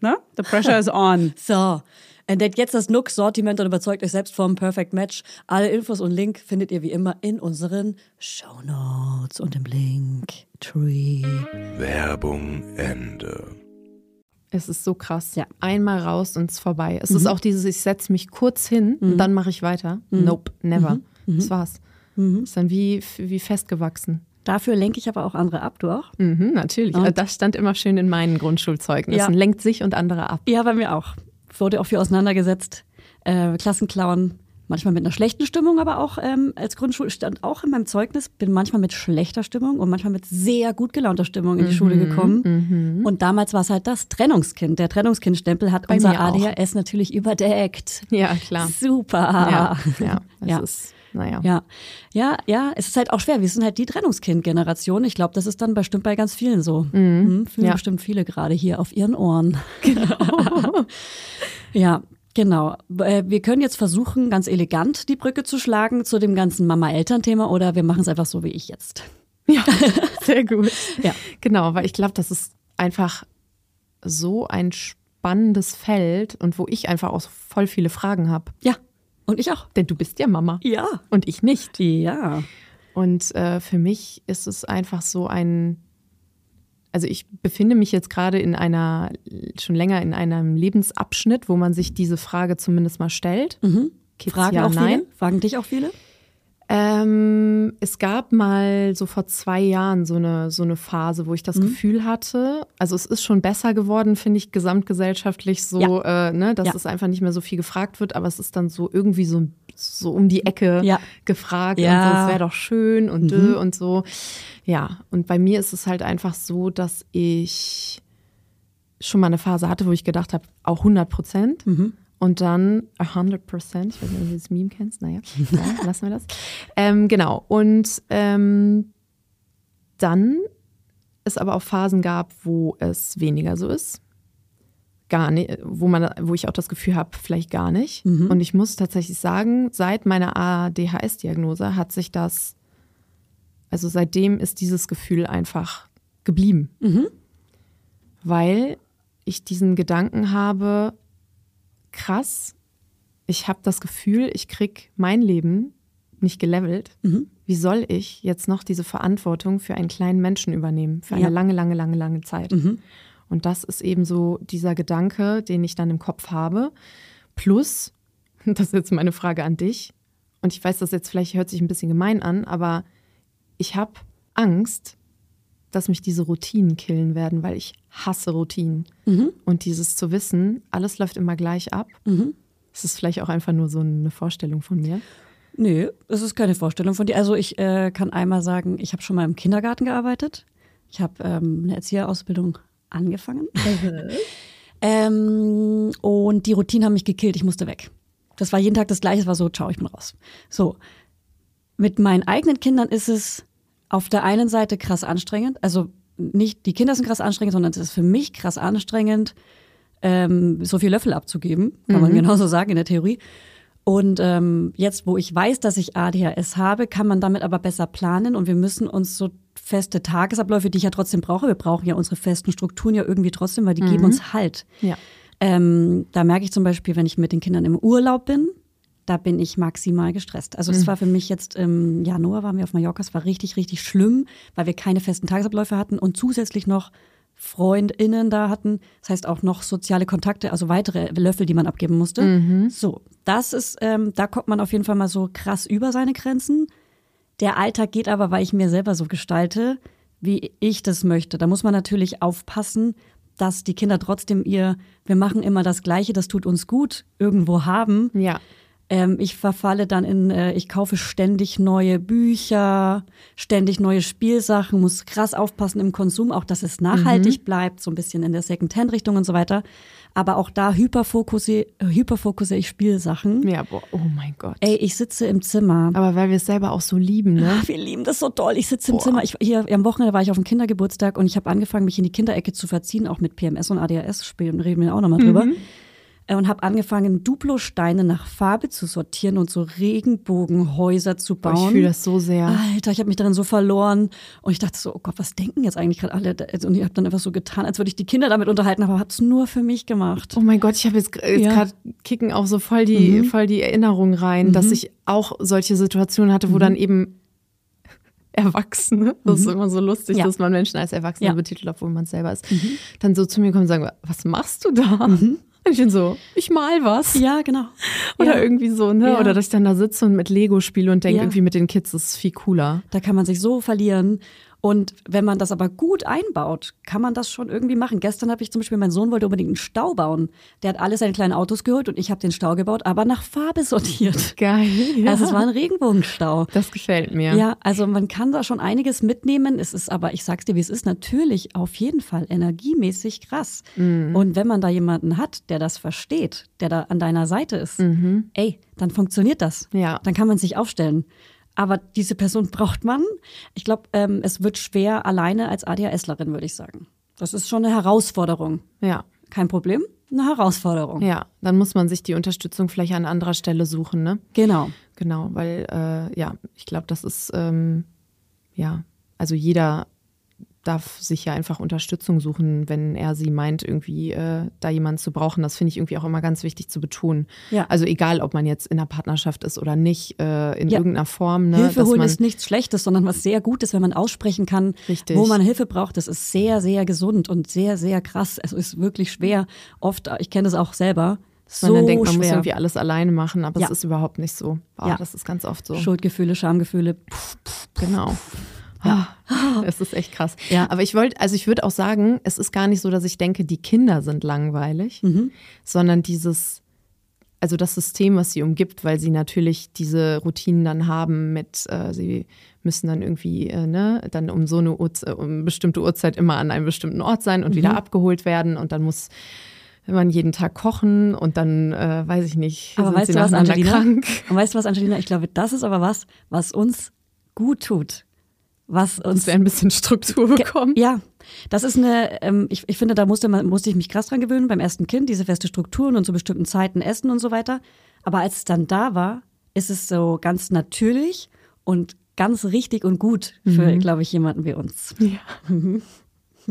Ne? The pressure is on. [laughs] So, entdeckt jetzt das Nook-Sortiment und überzeugt euch selbst vom Perfect Match. Alle Infos und Link findet ihr wie immer in unseren Show Notes und im Link Tree. Werbung Ende. Es ist so krass. Ja. Einmal raus und es ist vorbei. Es ist auch dieses, ich setze mich kurz hin und dann mache ich weiter. Nope, never. Das war's. Ist dann wie, wie festgewachsen. Dafür lenke ich aber auch andere ab, du auch? Mhm, natürlich. Und- Das stand immer schön in meinen Grundschulzeugnissen. Ja. Lenkt sich und andere ab. Ja, bei mir auch. Wurde auch viel auseinandergesetzt. Äh, Klassenclown, manchmal mit einer schlechten Stimmung, aber auch ähm, als Grundschule stand auch in meinem Zeugnis, bin manchmal mit schlechter Stimmung und manchmal mit sehr gut gelaunter Stimmung in die Schule Mhm, gekommen. Und damals war es halt das Trennungskind. Der Trennungskindstempel hat Bei unser auch. ADHS natürlich überdeckt. Ja, klar. Super. Ja, ja. Das Ja. ist, naja. Ja, ja, ja, es ist halt auch schwer. Wir sind halt die Trennungskind-Generation. Ich glaube, das ist dann bestimmt bei ganz vielen so. Mhm. Fühlen Ja. bestimmt viele gerade hier auf ihren Ohren. [laughs] Genau. [laughs] ja, genau. Äh, Wir können jetzt versuchen, ganz elegant die Brücke zu schlagen zu dem ganzen Mama-Eltern-Thema oder wir machen es einfach so wie ich jetzt. Ja, [laughs] sehr gut. Ja. Genau, weil ich glaube, das ist einfach so ein spannendes Feld und wo ich einfach auch voll viele Fragen habe. Ja, und ich auch. Denn du bist ja Mama Ja. und ich nicht. Ja. Und äh, für mich ist es einfach so ein, also ich befinde mich jetzt gerade in einer, schon länger in einem Lebensabschnitt, wo man sich diese Frage zumindest mal stellt. Kids, Fragen ja, auch nein. viele? Fragen dich auch viele? Ähm, es gab mal so vor zwei Jahren so eine, so eine Phase, wo ich das Gefühl hatte, also es ist schon besser geworden, finde ich, gesamtgesellschaftlich so, äh, ne, dass Ja. es einfach nicht mehr so viel gefragt wird, aber es ist dann so irgendwie so, so um die Ecke Ja. gefragt Ja. und so, es wäre doch schön und dö und so. Ja, und bei mir ist es halt einfach so, dass ich schon mal eine Phase hatte, wo ich gedacht habe, auch 100 Prozent. Und dann 100 Prozent, ich weiß nicht, ob du das Meme kennst, naja, [laughs] ja, lassen wir das. Ähm, genau, und ähm, dann es aber auch Phasen gab, wo es weniger so ist. Gar nicht, wo, man, wo ich auch das Gefühl habe, vielleicht gar nicht. Und ich muss tatsächlich sagen, seit meiner ADHS-Diagnose hat sich das, also seitdem ist dieses Gefühl einfach geblieben. Weil ich diesen Gedanken habe, krass, ich habe das Gefühl, ich krieg mein Leben nicht gelevelt. Wie soll ich jetzt noch diese Verantwortung für einen kleinen Menschen übernehmen? Für eine Ja. lange, lange, lange, lange Zeit. Und das ist eben so dieser Gedanke, den ich dann im Kopf habe. Plus, [laughs] das ist jetzt meine Frage an dich. Und ich weiß, das jetzt vielleicht hört sich ein bisschen gemein an, aber ich habe Angst, dass mich diese Routinen killen werden, weil ich hasse Routinen. Und dieses zu wissen, alles läuft immer gleich ab. Das ist vielleicht auch einfach nur so eine Vorstellung von mir. Nee, das ist keine Vorstellung von dir. Also ich äh, kann einmal sagen, ich habe schon mal im Kindergarten gearbeitet. Ich habe ähm, eine Erzieherausbildung angefangen. [laughs] ähm, und die Routinen haben mich gekillt. Ich musste weg. Das war jeden Tag das Gleiche. Es war so, ciao, ich bin raus. So. Mit meinen eigenen Kindern ist es auf der einen Seite krass anstrengend. Also nicht die Kinder sind krass anstrengend, sondern es ist für mich krass anstrengend, ähm, so viel Löffel abzugeben. Kann man genauso sagen in der Theorie. Und ähm, jetzt, wo ich weiß, dass ich ADHS habe, kann man damit aber besser planen und wir müssen uns so feste Tagesabläufe, die ich ja trotzdem brauche, wir brauchen ja unsere festen Strukturen ja irgendwie trotzdem, weil die geben uns Halt. Ja. Ähm, da merke ich zum Beispiel, wenn ich mit den Kindern im Urlaub bin, da bin ich maximal gestresst. Also das war für mich jetzt im Januar waren wir auf Mallorca, es war richtig, richtig schlimm, weil wir keine festen Tagesabläufe hatten und zusätzlich noch FreundInnen da hatten. Das heißt auch noch soziale Kontakte, also weitere Löffel, die man abgeben musste. Mhm. So, das ist, ähm, da kommt man auf jeden Fall mal so krass über seine Grenzen. Der Alltag geht aber, weil ich mir selber so gestalte, wie ich das möchte. Da muss man natürlich aufpassen, dass die Kinder trotzdem ihr, wir machen immer das Gleiche, das tut uns gut, irgendwo haben. Ja. Ähm, ich verfalle dann in, äh, ich kaufe ständig neue Bücher, ständig neue Spielsachen, muss krass aufpassen im Konsum, auch dass es nachhaltig bleibt, so ein bisschen in der Second-Hand-Richtung und so weiter. Aber auch da hyperfokussiere, hyperfokussiere ich Spielsachen. Ja, boah, oh mein Gott. Ey, ich sitze im Zimmer. Aber weil wir es selber auch so lieben, ne? Wir lieben das so doll. Ich sitze im Boah. Zimmer. Ich, hier am Wochenende war ich auf dem Kindergeburtstag und ich habe angefangen, mich in die Kinderecke zu verziehen, auch mit PMS und ADHS spielen, reden wir auch nochmal drüber. Mhm. Äh, Und habe angefangen, Duplo-Steine nach Farbe zu sortieren und so Regenbogenhäuser zu bauen. ich fühle das so sehr. Alter, ich habe mich darin so verloren und ich dachte so, oh Gott, was denken jetzt eigentlich gerade alle? Und ich habe dann einfach so getan, als würde ich die Kinder damit unterhalten, aber habe es nur für mich gemacht. Oh mein Gott, ich habe jetzt, jetzt Ja. gerade kicken auch so voll die, voll die Erinnerung rein, dass ich auch solche Situationen hatte, wo dann eben [laughs] Erwachsene, das ist immer so lustig, Ja. dass man Menschen als Erwachsene Ja. betitelt, obwohl man es selber ist, dann so zu mir kommen und sagen, was machst du da? Und ich bin so, ich mal was. Ja, genau. Oder ja. irgendwie so, ne? Ja. Oder dass ich dann da sitze und mit Lego spiele und denke, Ja. irgendwie mit den Kids ist es viel cooler. Da kann man sich so verlieren. Und wenn man das aber gut einbaut, kann man das schon irgendwie machen. Gestern habe ich zum Beispiel, mein Sohn wollte unbedingt einen Stau bauen. Der hat alle seine kleinen Autos geholt und ich habe den Stau gebaut, aber nach Farbe sortiert. [laughs] Geil. Ja. Also es war ein Regenbogenstau. das gefällt mir. Ja, also man kann da schon einiges mitnehmen. Es ist aber, ich sag's dir, wie es ist, natürlich auf jeden Fall energiemäßig krass. Und wenn man da jemanden hat, der das versteht, der da an deiner Seite ist, ey, dann funktioniert das. Ja. Dann kann man sich aufstellen. Aber diese Person braucht man. Ich glaube, ähm, es wird schwer alleine als ADHSlerin, würde ich sagen. Das ist schon eine Herausforderung. Ja. Kein Problem, eine Herausforderung. Ja, dann muss man sich die Unterstützung vielleicht an anderer Stelle suchen, ne? Genau. Genau, weil äh, ja, ich glaube, das ist ähm, ja, also jeder darf sich ja einfach Unterstützung suchen, wenn er sie meint, irgendwie äh, da jemanden zu brauchen. Das finde ich irgendwie auch immer ganz wichtig zu betonen. Ja. Also egal, ob man jetzt in einer Partnerschaft ist oder nicht, äh, in Ja. irgendeiner Form. Ne, Hilfe holen ist nichts Schlechtes, sondern was sehr Gutes, wenn man aussprechen kann, Richtig. wo man Hilfe braucht. Das ist sehr, sehr gesund und sehr, sehr krass. Also ist wirklich schwer. Oft, ich kenne das auch selber. So man dann denkt, man schwer. muss irgendwie alles alleine machen, aber Ja. es ist überhaupt nicht so. Boah, Ja. Das ist ganz oft so. Schuldgefühle, Schamgefühle. Genau. Ja. Es ist echt krass. Ja. Aber ich wollte, also ich würde auch sagen, es ist gar nicht so, dass ich denke, die Kinder sind langweilig, Mhm. sondern dieses, also das System, was sie umgibt, weil sie natürlich diese Routinen dann haben mit, äh, sie müssen dann irgendwie, äh, ne, dann um so eine Uhrzeit, um eine bestimmte Uhrzeit immer an einem bestimmten Ort sein und Mhm. wieder abgeholt werden und dann muss man jeden Tag kochen und dann, äh, weiß ich nicht, Aber sind weißt sie du was, Angelina? krank. Und weißt du was, Angelina? Ich glaube, das ist aber was, was uns gut tut. Was uns Dass wir ein bisschen Struktur bekommen. Ja, das ist eine, ähm, ich, ich finde, da musste, man, musste ich mich krass dran gewöhnen beim ersten Kind, diese feste Strukturen und zu bestimmten Zeiten essen und so weiter. Aber als es dann da war, ist es so ganz natürlich und ganz richtig und gut für, glaube ich, jemanden wie uns. [laughs]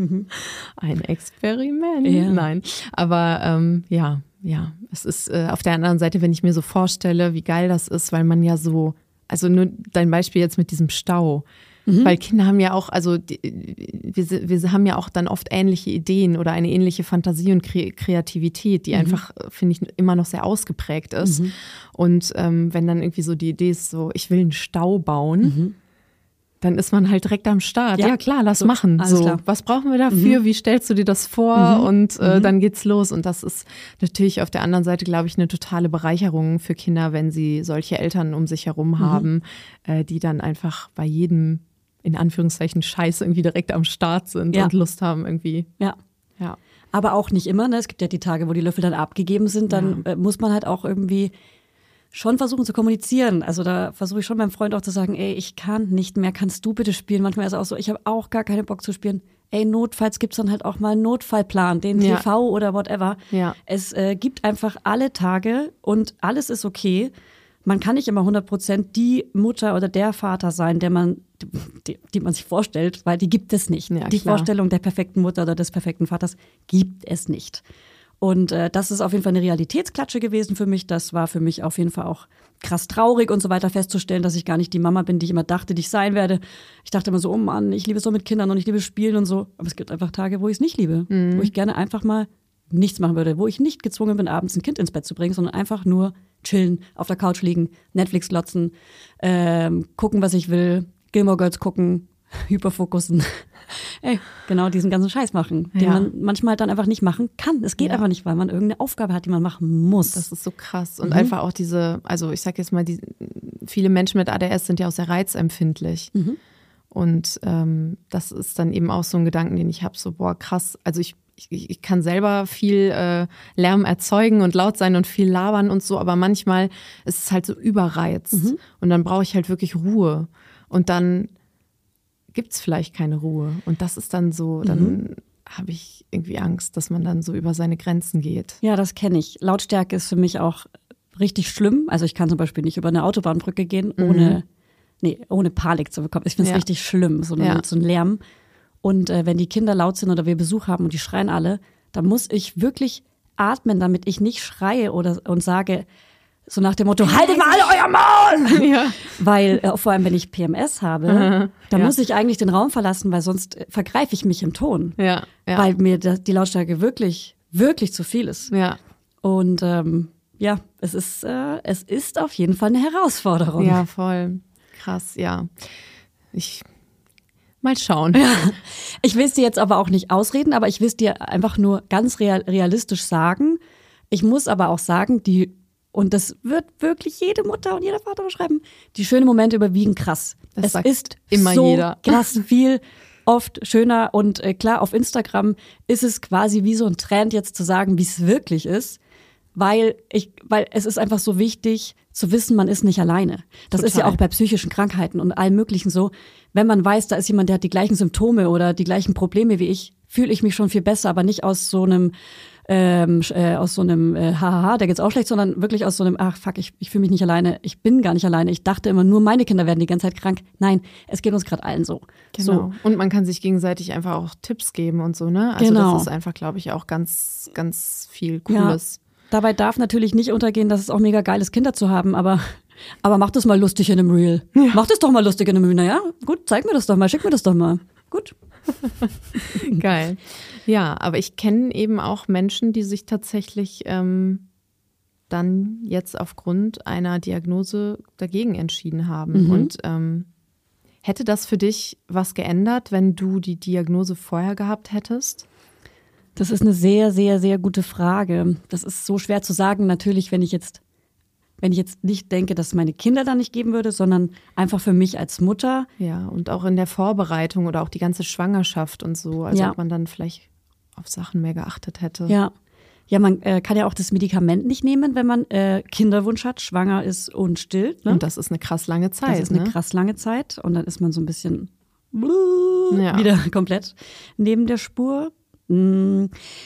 Ein Experiment. Ja. Nein, aber ähm, ja, ja, es ist äh, auf der anderen Seite, wenn ich mir so vorstelle, wie geil das ist, weil man ja so, also nur dein Beispiel jetzt mit diesem Stau. Weil Kinder haben ja auch, also die, wir, wir haben ja auch dann oft ähnliche Ideen oder eine ähnliche Fantasie und Kre Kreativität, die einfach, äh, finde ich, immer noch sehr ausgeprägt ist. Und ähm, wenn dann irgendwie so die Idee ist, so, ich will einen Stau bauen, dann ist man halt direkt am Start. Ja. Ja, klar, lass So, machen. So, klar. was brauchen wir dafür? Wie stellst du dir das vor? Und äh, dann geht's los. Und das ist natürlich auf der anderen Seite, glaube ich, eine totale Bereicherung für Kinder, wenn sie solche Eltern um sich herum haben, äh, die dann einfach bei jedem, in Anführungszeichen, Scheiß irgendwie direkt am Start sind Ja. und Lust haben irgendwie. Ja. Ja. Aber auch nicht immer. Ne? Es gibt ja die Tage, wo die Löffel dann abgegeben sind. Dann äh, muss man halt auch irgendwie schon versuchen zu kommunizieren. Also da versuche ich schon meinem Freund auch zu sagen, ey, ich kann nicht mehr, kannst du bitte spielen? Manchmal ist es auch so, ich habe auch gar keine Bock zu spielen. Ey, notfalls gibt's dann halt auch mal einen Notfallplan, den Ja. TV oder whatever. Ja. Es äh, gibt einfach alle Tage und alles ist okay. Man kann nicht immer 100% die Mutter oder der Vater sein, der man, die, die man sich vorstellt, weil die gibt es nicht. Ja, die klar. Vorstellung der perfekten Mutter oder des perfekten Vaters gibt es nicht. Und äh, das ist auf jeden Fall eine Realitätsklatsche gewesen für mich. Das war für mich auf jeden Fall auch krass traurig und so weiter festzustellen, dass ich gar nicht die Mama bin, die ich immer dachte, die ich sein werde. Ich dachte immer so, oh Mann, ich liebe es so mit Kindern und ich liebe Spielen und so. Aber es gibt einfach Tage, wo ich es nicht liebe, mhm. wo ich gerne einfach mal nichts machen würde, wo ich nicht gezwungen bin, abends ein Kind ins Bett zu bringen, sondern einfach nur chillen, auf der Couch liegen, Netflix glotzen, ähm, gucken, was ich will, Gilmore Girls gucken, [laughs] hyperfokussen. [laughs] Ey, genau diesen ganzen Scheiß machen, den ja. man manchmal dann einfach nicht machen kann. Es geht ja. einfach nicht, weil man irgendeine Aufgabe hat, die man machen muss. Das ist so krass. Und mhm. einfach auch diese, also ich sag jetzt mal, die, viele Menschen mit ADS sind ja auch sehr reizempfindlich. Mhm. Und ähm, das ist dann eben auch so ein Gedanken, den ich habe, so, boah, krass. Also ich, ich, ich kann selber viel äh, Lärm erzeugen und laut sein und viel labern und so, aber manchmal ist es halt so überreizt. Mhm. Und dann brauche ich halt wirklich Ruhe. Und dann gibt es vielleicht keine Ruhe. Und das ist dann so, dann mhm. habe ich irgendwie Angst, dass man dann so über seine Grenzen geht. Ja, das kenne ich. Lautstärke ist für mich auch richtig schlimm. Also ich kann zum Beispiel nicht über eine Autobahnbrücke gehen, mhm. ohne, nee, ohne Panik zu bekommen. Ich finde es ja. richtig schlimm, so, ja. so ein Lärm. Und äh, wenn die Kinder laut sind oder wir Besuch haben und die schreien alle, dann muss ich wirklich atmen, damit ich nicht schreie oder und sage, so nach dem Motto, haltet mal alle euer Maul! [laughs] Ja. Weil, äh, vor allem wenn ich PMS habe, dann ja. muss ich eigentlich den Raum verlassen, weil sonst äh, vergreife ich mich im Ton. Ja. Weil mir das, die Lautstärke wirklich, wirklich zu viel ist. Und ähm, ja, es ist, äh, es ist auf jeden Fall eine Herausforderung. Ja, voll. Krass, ja. Ich Mal schauen. Ja. Ich will es dir jetzt aber auch nicht ausreden, aber ich will es dir einfach nur ganz real, realistisch sagen. Ich muss aber auch sagen, die und das wird wirklich jede Mutter und jeder Vater beschreiben. Die schönen Momente überwiegen krass. Das es ist immer so jeder. krass viel, oft schöner und äh, klar, auf Instagram ist es quasi wie so ein Trend jetzt zu sagen, wie es wirklich ist, weil ich, weil es ist einfach so wichtig zu wissen, man ist nicht alleine. Das Total. ist ja auch bei psychischen Krankheiten und allem Möglichen so. Wenn man weiß, da ist jemand, der hat die gleichen Symptome oder die gleichen Probleme wie ich, fühle ich mich schon viel besser, aber nicht aus so einem ähm, äh, aus so einem äh, Hahaha, da geht's auch schlecht, sondern wirklich aus so einem, ach fuck, ich, ich fühle mich nicht alleine, ich bin gar nicht alleine. Ich dachte immer, nur meine Kinder werden die ganze Zeit krank. Nein, es geht uns gerade allen so. Genau. So. Und man kann sich gegenseitig einfach auch Tipps geben und so, ne? Also genau. das ist einfach, glaube ich, auch ganz, ganz viel Cooles. Ja. Dabei darf natürlich nicht untergehen, dass es auch mega geil ist, Kinder zu haben, aber aber mach das mal lustig in einem Reel. Ja. Mach das doch mal lustig in einem Reel. Naja, gut, zeig mir das doch mal, schick mir das doch mal. Gut. [laughs] Geil. Ja, aber ich kenne eben auch Menschen, die sich tatsächlich ähm, dann jetzt aufgrund einer Diagnose dagegen entschieden haben. Mhm. Und ähm, hätte das für dich was geändert, wenn du die Diagnose vorher gehabt hättest? Das ist eine sehr, sehr, sehr gute Frage. Das ist so schwer zu sagen. Natürlich, wenn ich jetzt wenn ich jetzt nicht denke, dass es meine Kinder dann nicht geben würde, sondern einfach für mich als Mutter. Ja, und auch in der Vorbereitung oder auch die ganze Schwangerschaft und so, also ja. ob man dann vielleicht auf Sachen mehr geachtet hätte. Ja. Ja, man äh, kann ja auch das Medikament nicht nehmen, wenn man äh, Kinderwunsch hat, schwanger ist und stillt. Ne? Und das ist eine krass lange Zeit. Das ist eine ne? krass lange Zeit. Und dann ist man so ein bisschen ja. wieder [laughs] komplett neben der Spur. Mm,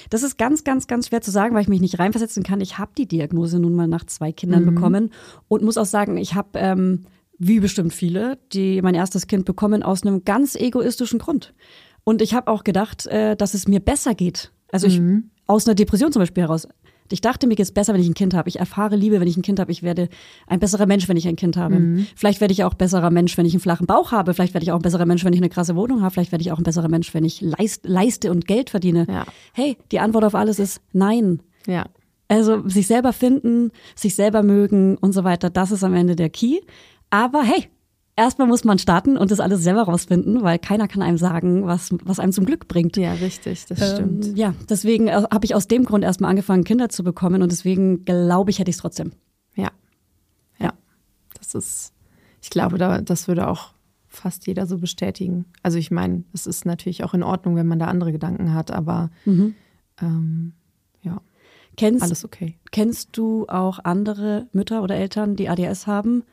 das ist ganz, ganz, ganz schwer zu sagen, weil ich mich nicht reinversetzen kann. Ich habe die Diagnose nun mal nach zwei Kindern mhm. bekommen und muss auch sagen, ich habe, ähm, wie bestimmt viele, die mein erstes Kind bekommen, aus einem ganz egoistischen Grund. Und ich habe auch gedacht, äh, dass es mir besser geht. Also ich, mhm. aus einer Depression zum Beispiel heraus. Ich dachte, mir es besser, wenn ich ein Kind habe. Ich erfahre Liebe, wenn ich ein Kind habe. Ich werde ein besserer Mensch, wenn ich ein Kind habe. Mhm. Vielleicht werde ich auch besserer Mensch, wenn ich einen flachen Bauch habe. Vielleicht werde ich auch ein besserer Mensch, wenn ich eine krasse Wohnung habe. Vielleicht werde ich auch ein besserer Mensch, wenn ich leist, leiste und Geld verdiene. Ja. Hey, die Antwort auf alles ist nein. Ja. Also sich selber finden, sich selber mögen und so weiter, das ist am Ende der Key. Aber hey, erstmal muss man starten und das alles selber rausfinden, weil keiner kann einem sagen, was, was einem zum Glück bringt. Ja, richtig, das ähm, stimmt. Ja, deswegen äh, habe ich aus dem Grund erstmal angefangen, Kinder zu bekommen und deswegen glaube ich, hätte ich es trotzdem. Ja. Ja. Das ist, ich glaube, da, das würde auch fast jeder so bestätigen. Also ich meine, es ist natürlich auch in Ordnung, wenn man da andere Gedanken hat, aber mhm. ähm, ja. Kennst, alles okay. Kennst du auch andere Mütter oder Eltern, die ADS haben?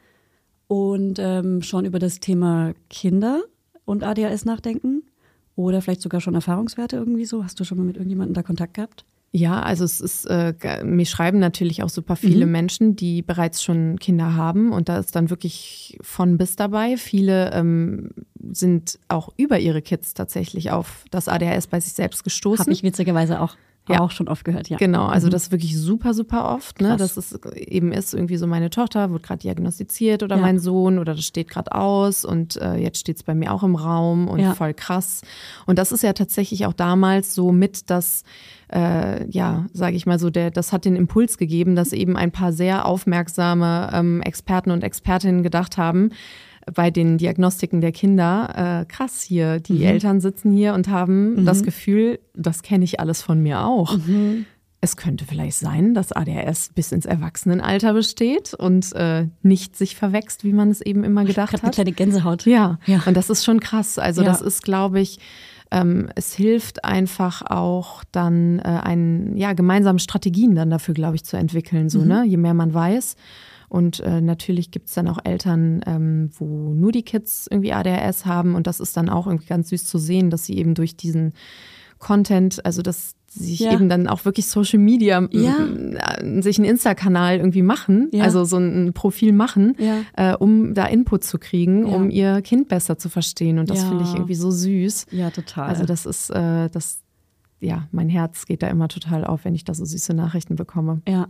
Und ähm, schon über das Thema Kinder und ADHS nachdenken? Oder vielleicht sogar schon Erfahrungswerte irgendwie so? Hast du schon mal mit irgendjemandem da Kontakt gehabt? Ja, also es ist, äh, mir schreiben natürlich auch super viele mhm. Menschen, die bereits schon Kinder haben und da ist dann wirklich von bis dabei. Viele ähm, sind auch über ihre Kids tatsächlich auf das ADHS bei sich selbst gestoßen. Habe ich witzigerweise auch. Ja. Auch schon oft gehört, ja. Genau, also Mhm. das wirklich super, super oft. Ne? Krass. Das ist eben ist irgendwie so, meine Tochter wird gerade diagnostiziert oder Ja. mein Sohn oder das steht gerade aus und äh, jetzt steht es bei mir auch im Raum und Ja. voll krass. Und das ist ja tatsächlich auch damals so mit das, äh, ja, sage ich mal so, der, das hat den Impuls gegeben, dass eben ein paar sehr aufmerksame ähm, Experten und Expertinnen gedacht haben, bei den Diagnostiken der Kinder, äh, krass hier, die Mhm. Eltern sitzen hier und haben das Gefühl, das kenne ich alles von mir auch. Mhm. Es könnte vielleicht sein, dass ADHS bis ins Erwachsenenalter besteht und äh, nicht sich verwächst, wie man es eben immer gedacht eine hat. kleine Gänsehaut. Ja, Ja. und das ist schon krass. Also Ja. das ist, glaube ich, ähm, es hilft einfach auch dann äh, ein, ja, gemeinsame Strategien dann dafür, glaube ich, zu entwickeln, so, ne? Je mehr man weiß. Und äh, natürlich gibt's dann auch Eltern, ähm, wo nur die Kids irgendwie ADHS haben. Und das ist dann auch irgendwie ganz süß zu sehen, dass sie eben durch diesen Content, also dass sie sich Ja. eben dann auch wirklich Social Media, Ja. m- sich einen Insta-Kanal irgendwie machen, Ja. also so ein Profil machen, äh, um da Input zu kriegen, um ihr Kind besser zu verstehen. Und das finde ich irgendwie so süß. Ja, total. Also das ist, äh, das, ja, mein Herz geht da immer total auf, wenn ich da so süße Nachrichten bekomme. Ja.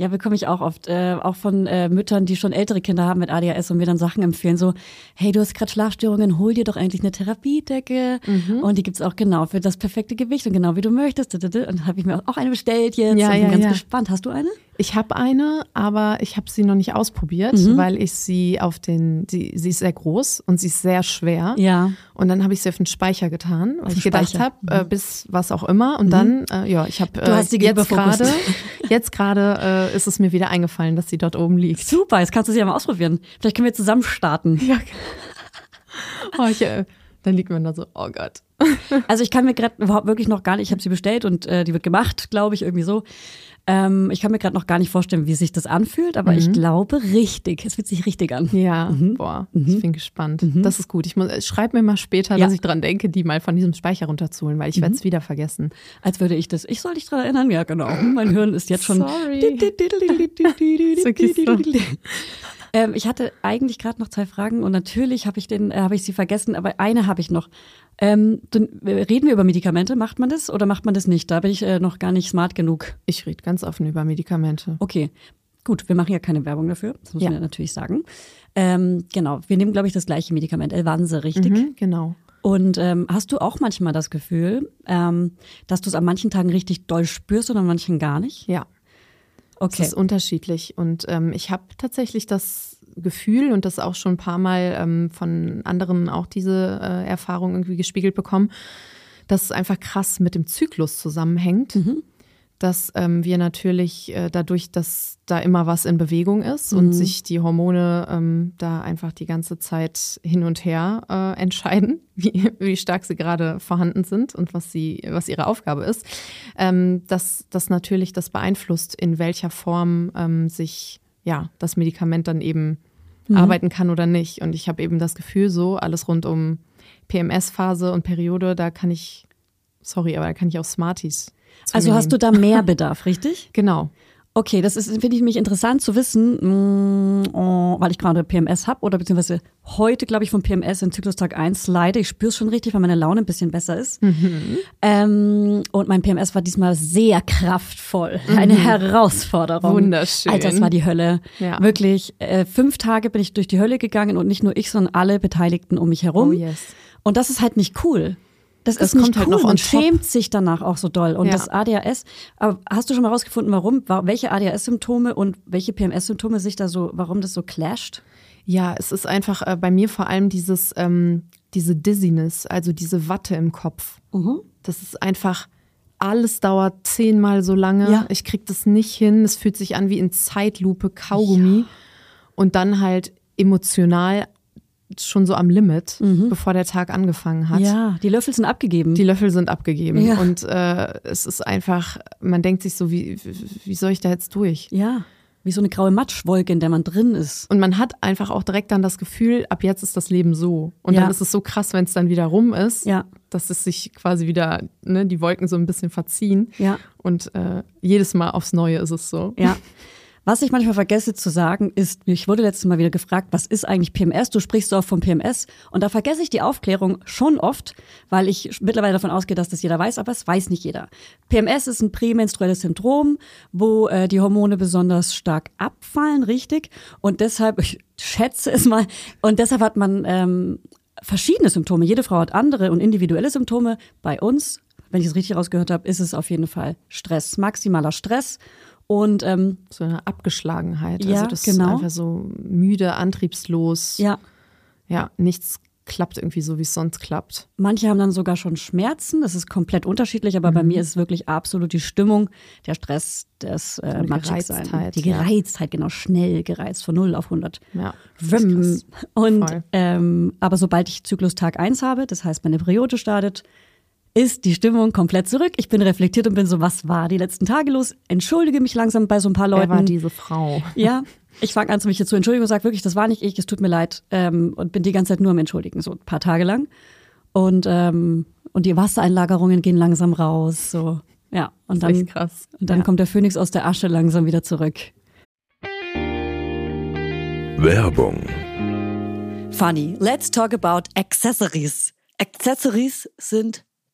Ja, bekomme ich auch oft, äh, auch von äh, Müttern, die schon ältere Kinder haben mit ADHS und mir dann Sachen empfehlen, so, hey, du hast gerade Schlafstörungen, hol dir doch eigentlich eine Therapiedecke. Mhm. Und die gibt's auch genau für das perfekte Gewicht und genau wie du möchtest. Und habe ich mir auch eine bestellt jetzt Ja, und bin ja, ganz ja. gespannt. Hast du eine? Ich habe eine, aber ich habe sie noch nicht ausprobiert, Mhm. weil ich sie auf den, sie, sie ist sehr groß und sie ist sehr schwer. Ja. Und dann habe ich sie auf den Speicher getan, weil ich gedacht habe, äh, bis was auch immer. Und dann, äh, ja, ich habe Du hast sie äh, jetzt gerade, [laughs] jetzt gerade äh, ist es mir wieder eingefallen, dass sie dort oben liegt. Super, jetzt kannst du sie ja mal ausprobieren. Vielleicht können wir zusammen starten. Ja. [laughs] Oh, ich, äh, dann liegt man da so, oh Gott. Also ich kann mir gerade überhaupt wirklich noch gar nicht, ich habe sie bestellt und äh, die wird gemacht, glaube ich, irgendwie so. Ähm, ich kann mir gerade noch gar nicht vorstellen, wie sich das anfühlt, aber ich glaube richtig. Es fühlt sich richtig an. Ja, boah, ich bin gespannt. Das ist gut. Ich muss, äh, schreib mir mal später, Ja. dass ich dran denke, die mal von diesem Speicher runterzuholen, weil ich werde es wieder vergessen. Als würde ich das. Ich soll dich dran erinnern? Ja, genau. Mein Hirn ist jetzt schon. Sorry. [laughs] Ähm, ich hatte eigentlich gerade noch zwei Fragen und natürlich habe ich den, äh, habe ich sie vergessen, aber eine habe ich noch. Ähm, dann, äh, reden wir über Medikamente? Macht man das oder macht man das nicht? Da bin ich äh, noch gar nicht smart genug. Ich rede ganz offen über Medikamente. Okay, gut, wir machen ja keine Werbung dafür, das muss Ja. man ja natürlich sagen. Ähm, genau, wir nehmen, glaube ich, das gleiche Medikament, Elvanse, richtig? Mhm, genau. Und ähm, hast du auch manchmal das Gefühl, ähm, dass du es an manchen Tagen richtig doll spürst und an manchen gar nicht? Ja. Okay. Es ist unterschiedlich. Und ähm, ich habe tatsächlich das Gefühl und das auch schon ein paar Mal ähm, von anderen auch diese äh, Erfahrung irgendwie gespiegelt bekommen, dass es einfach krass mit dem Zyklus zusammenhängt. Dass ähm, wir natürlich äh, dadurch, dass da immer was in Bewegung ist und sich die Hormone ähm, da einfach die ganze Zeit hin und her äh, entscheiden, [laughs] wie, wie stark sie gerade vorhanden sind und was sie, was ihre Aufgabe ist, ähm, dass das natürlich das beeinflusst, in welcher Form ähm, sich ja das Medikament dann eben arbeiten kann oder nicht. Und ich habe eben das Gefühl, so alles rund um PMS-Phase und Periode, da kann ich, sorry, aber da kann ich auch Smarties. Also hast du da mehr [laughs] Bedarf, richtig? Genau. Okay, das ist, finde ich mich interessant zu wissen, mh, oh, weil ich gerade PMS habe oder beziehungsweise heute, glaube ich, vom PMS in Zyklustag 1 leide. Ich spüre es schon richtig, weil meine Laune ein bisschen besser ist. Ähm, und mein PMS war diesmal sehr kraftvoll. Eine Herausforderung. Wunderschön. Alter, das war die Hölle. Ja. Wirklich, äh, fünf Tage bin ich durch die Hölle gegangen und nicht nur ich, sondern alle Beteiligten um mich herum. Oh, yes. Und das ist halt nicht cool. Das, Das ist nicht kommt halt cool. noch on Man top. schämt sich danach auch so doll. Und Ja. das ADHS, aber hast du schon mal rausgefunden, warum, wa- welche ADHS-Symptome und welche PMS-Symptome sich da so, warum das so clasht? Ja, es ist einfach äh, bei mir vor allem dieses, ähm, diese Dizziness, also diese Watte im Kopf. Mhm. Das ist einfach, alles dauert zehnmal so lange. Ja. Ich krieg das nicht hin. Es fühlt sich an wie in Zeitlupe, Kaugummi. Und dann halt emotional schon so am Limit, bevor der Tag angefangen hat. Mhm. Ja, die Löffel sind abgegeben. Die Löffel sind abgegeben. Ja. Und äh, es ist einfach, man denkt sich so, wie, wie soll ich da jetzt durch? ja, wie so eine graue Matschwolke, in der man drin ist. Und man hat einfach auch direkt dann das Gefühl, ab jetzt ist das Leben so. Und Ja. dann ist es so krass, wenn es dann wieder rum ist, Ja. dass es sich quasi wieder, ne, die Wolken so ein bisschen verziehen. Ja. Und äh, jedes Mal aufs Neue ist es so. Ja. [laughs] Was ich manchmal vergesse zu sagen, ist, ich wurde letztes Mal wieder gefragt, was ist eigentlich PMS? Du sprichst so oft vom PMS. Und da vergesse ich die Aufklärung schon oft, weil ich mittlerweile davon ausgehe, dass das jeder weiß, aber es weiß nicht jeder. PMS ist ein prämenstruelles Syndrom, wo äh, die Hormone besonders stark abfallen, richtig? Und deshalb, ich schätze es mal, und deshalb hat man ähm, verschiedene Symptome. Jede Frau hat andere und individuelle Symptome. Bei uns, wenn ich es richtig rausgehört habe, ist es auf jeden Fall Stress, maximaler Stress. Und ähm, so eine Abgeschlagenheit. Ja, also das genau. ist einfach so müde, antriebslos. ja, Ja, nichts klappt irgendwie so, wie es sonst klappt. Manche haben dann sogar schon Schmerzen. Das ist komplett unterschiedlich, aber bei mir ist es wirklich absolut die Stimmung, der Stress, das äh, Matschigsein. Gereiztheit, Die ja. Gereiztheit, genau, schnell gereizt, von 0 auf 100. Ja. Und ähm, aber sobald ich Zyklus Tag 1 habe, das heißt meine Periode startet, ist die Stimmung komplett zurück. Ich bin reflektiert und bin so, was war die letzten Tage los? Entschuldige mich langsam bei so ein paar Wer Leuten. war diese Frau? [laughs] Ja, ich fange an, mich hier zu entschuldigen und sage wirklich, das war nicht ich, es tut mir leid. Ähm, und bin die ganze Zeit nur am Entschuldigen, so ein paar Tage lang. Und, ähm, und die Wassereinlagerungen gehen langsam raus. So. Ja, und Das ist dann, krass. und dann Ja. kommt der Phönix aus der Asche langsam wieder zurück. Werbung, Funny, let's talk about Accessories. Accessories sind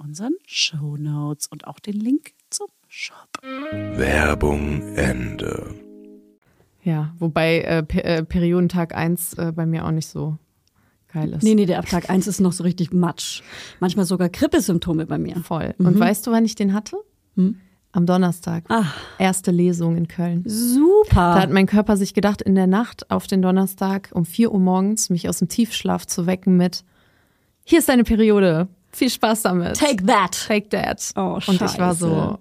unseren Show Notes und auch den Link zum Shop. Werbung Ende. Ja, wobei äh, per äh, Periodentag 1 äh, bei mir auch nicht so geil ist. Nee, nee, der ab Tag 1 ist noch so richtig matsch. Manchmal sogar Grippesymptome bei mir. Voll. Und weißt du, wann ich den hatte? Am Donnerstag. Ach, Erste Lesung in Köln. super. Da hat mein Körper sich gedacht, in der Nacht auf den Donnerstag um 4 Uhr morgens mich aus dem Tiefschlaf zu wecken mit Hier ist deine Periode. Viel Spaß damit. Take that. Take that. Oh, Und ich war scheiße. so,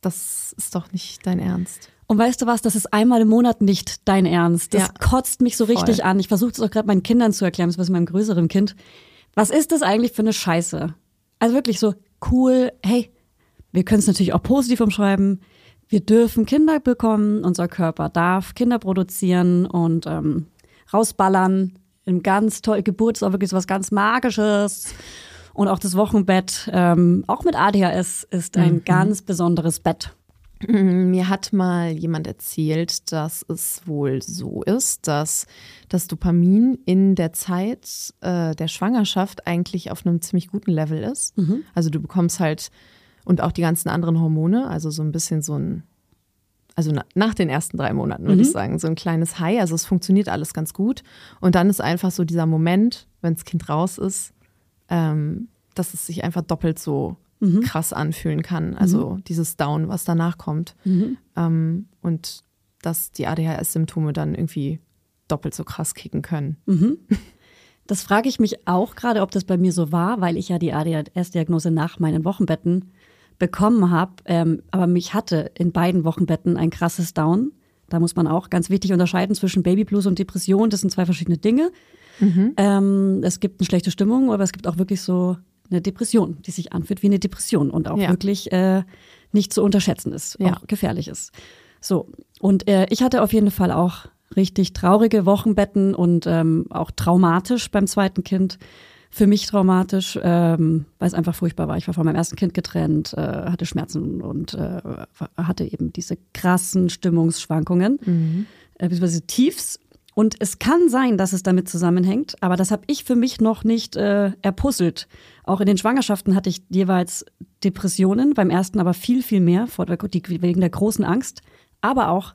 das ist doch nicht dein Ernst. Und weißt du was, das ist einmal im Monat nicht dein Ernst. Das Ja. kotzt mich so richtig Voll. an. Ich versuche es auch gerade meinen Kindern zu erklären, das ist meinem größeren Kind. Was ist das eigentlich für eine Scheiße? Also wirklich so cool, hey, wir können es natürlich auch positiv umschreiben. Wir dürfen Kinder bekommen, unser Körper darf Kinder produzieren und ähm, rausballern. Im ganz toll, Geburt ist auch wirklich so was ganz Magisches. Und auch das Wochenbett, ähm, auch mit ADHS, ist ein ganz besonderes Bett. Mir hat mal jemand erzählt, dass es wohl so ist, dass das Dopamin in der Zeit äh, der Schwangerschaft eigentlich auf einem ziemlich guten Level ist. Also du bekommst halt und auch die ganzen anderen Hormone, also so ein bisschen so ein, also na, nach den ersten drei Monaten würde ich sagen, so ein kleines High. Also es funktioniert alles ganz gut. Und dann ist einfach so dieser Moment, wenn das Kind raus ist, ähm, dass es sich einfach doppelt so krass anfühlen kann. Also dieses Down, was danach kommt. Ähm, und dass die ADHS-Symptome dann irgendwie doppelt so krass kicken können. Das frage ich mich auch gerade, ob das bei mir so war, weil ich ja die ADHS-Diagnose nach meinen Wochenbetten bekommen habe. Ähm, aber mich hatte in beiden Wochenbetten ein krasses Down. Da muss man auch ganz wichtig unterscheiden zwischen Babyblues und Depression. Das sind zwei verschiedene Dinge. Ähm, es gibt eine schlechte Stimmung, aber es gibt auch wirklich so eine Depression, die sich anfühlt wie eine Depression und auch Ja. wirklich äh, nicht zu unterschätzen ist, Ja. auch gefährlich ist. So, und äh, ich hatte auf jeden Fall auch richtig traurige Wochenbetten und ähm, auch traumatisch beim zweiten Kind. Für mich traumatisch, ähm, weil es einfach furchtbar war. Ich war von meinem ersten Kind getrennt, äh, hatte Schmerzen und äh, hatte eben diese krassen Stimmungsschwankungen, äh, beziehungsweise Tiefs. Und es kann sein, dass es damit zusammenhängt, aber das habe ich für mich noch nicht äh, erpuzzelt. Auch in den Schwangerschaften hatte ich jeweils Depressionen, beim ersten aber viel, viel mehr, wegen der großen Angst, aber auch,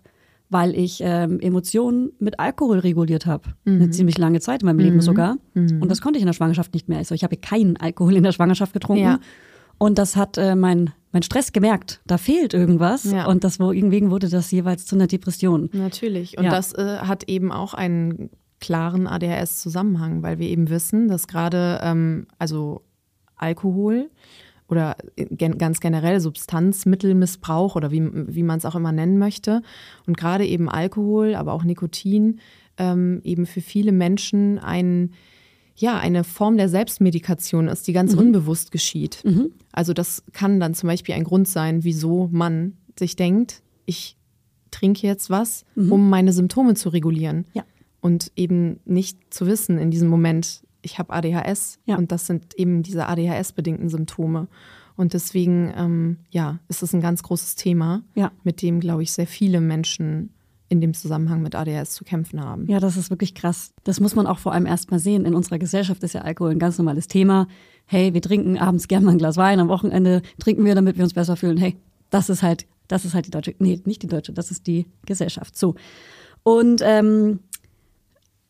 weil ich ähm, Emotionen mit Alkohol reguliert habe. Eine ziemlich lange Zeit in meinem Leben sogar. Und das konnte ich in der Schwangerschaft nicht mehr. Also ich habe keinen Alkohol in der Schwangerschaft getrunken. Ja. Und das hat äh, mein, mein Stress gemerkt. Da fehlt irgendwas. Ja. Und das, deswegen wurde das jeweils zu einer Depression. Natürlich. Und Ja. das äh, hat eben auch einen klaren ADHS-Zusammenhang, weil wir eben wissen, dass gerade ähm, also Alkohol oder gen ganz generell Substanzmittelmissbrauch oder wie, wie man es auch immer nennen möchte und gerade eben Alkohol, aber auch Nikotin ähm, eben für viele Menschen ein ja, eine Form der Selbstmedikation ist, die ganz unbewusst geschieht. Also das kann dann zum Beispiel ein Grund sein, wieso man sich denkt, ich trinke jetzt was, um meine Symptome zu regulieren. Ja. Und eben nicht zu wissen in diesem Moment, ich habe ADHS Ja. und das sind eben diese ADHS-bedingten Symptome. Und deswegen, ähm, ja, ist es ein ganz großes Thema, Ja. mit dem, glaube ich, sehr viele Menschen in dem Zusammenhang mit ADHS zu kämpfen haben. Ja, das ist wirklich krass. Das muss man auch vor allem erst mal sehen. In unserer Gesellschaft ist ja Alkohol ein ganz normales Thema. Hey, wir trinken abends gerne mal ein Glas Wein, am Wochenende trinken wir, damit wir uns besser fühlen. Hey, das ist halt, das ist halt die deutsche, nee, nicht die deutsche, das ist die Gesellschaft. So. Und ähm,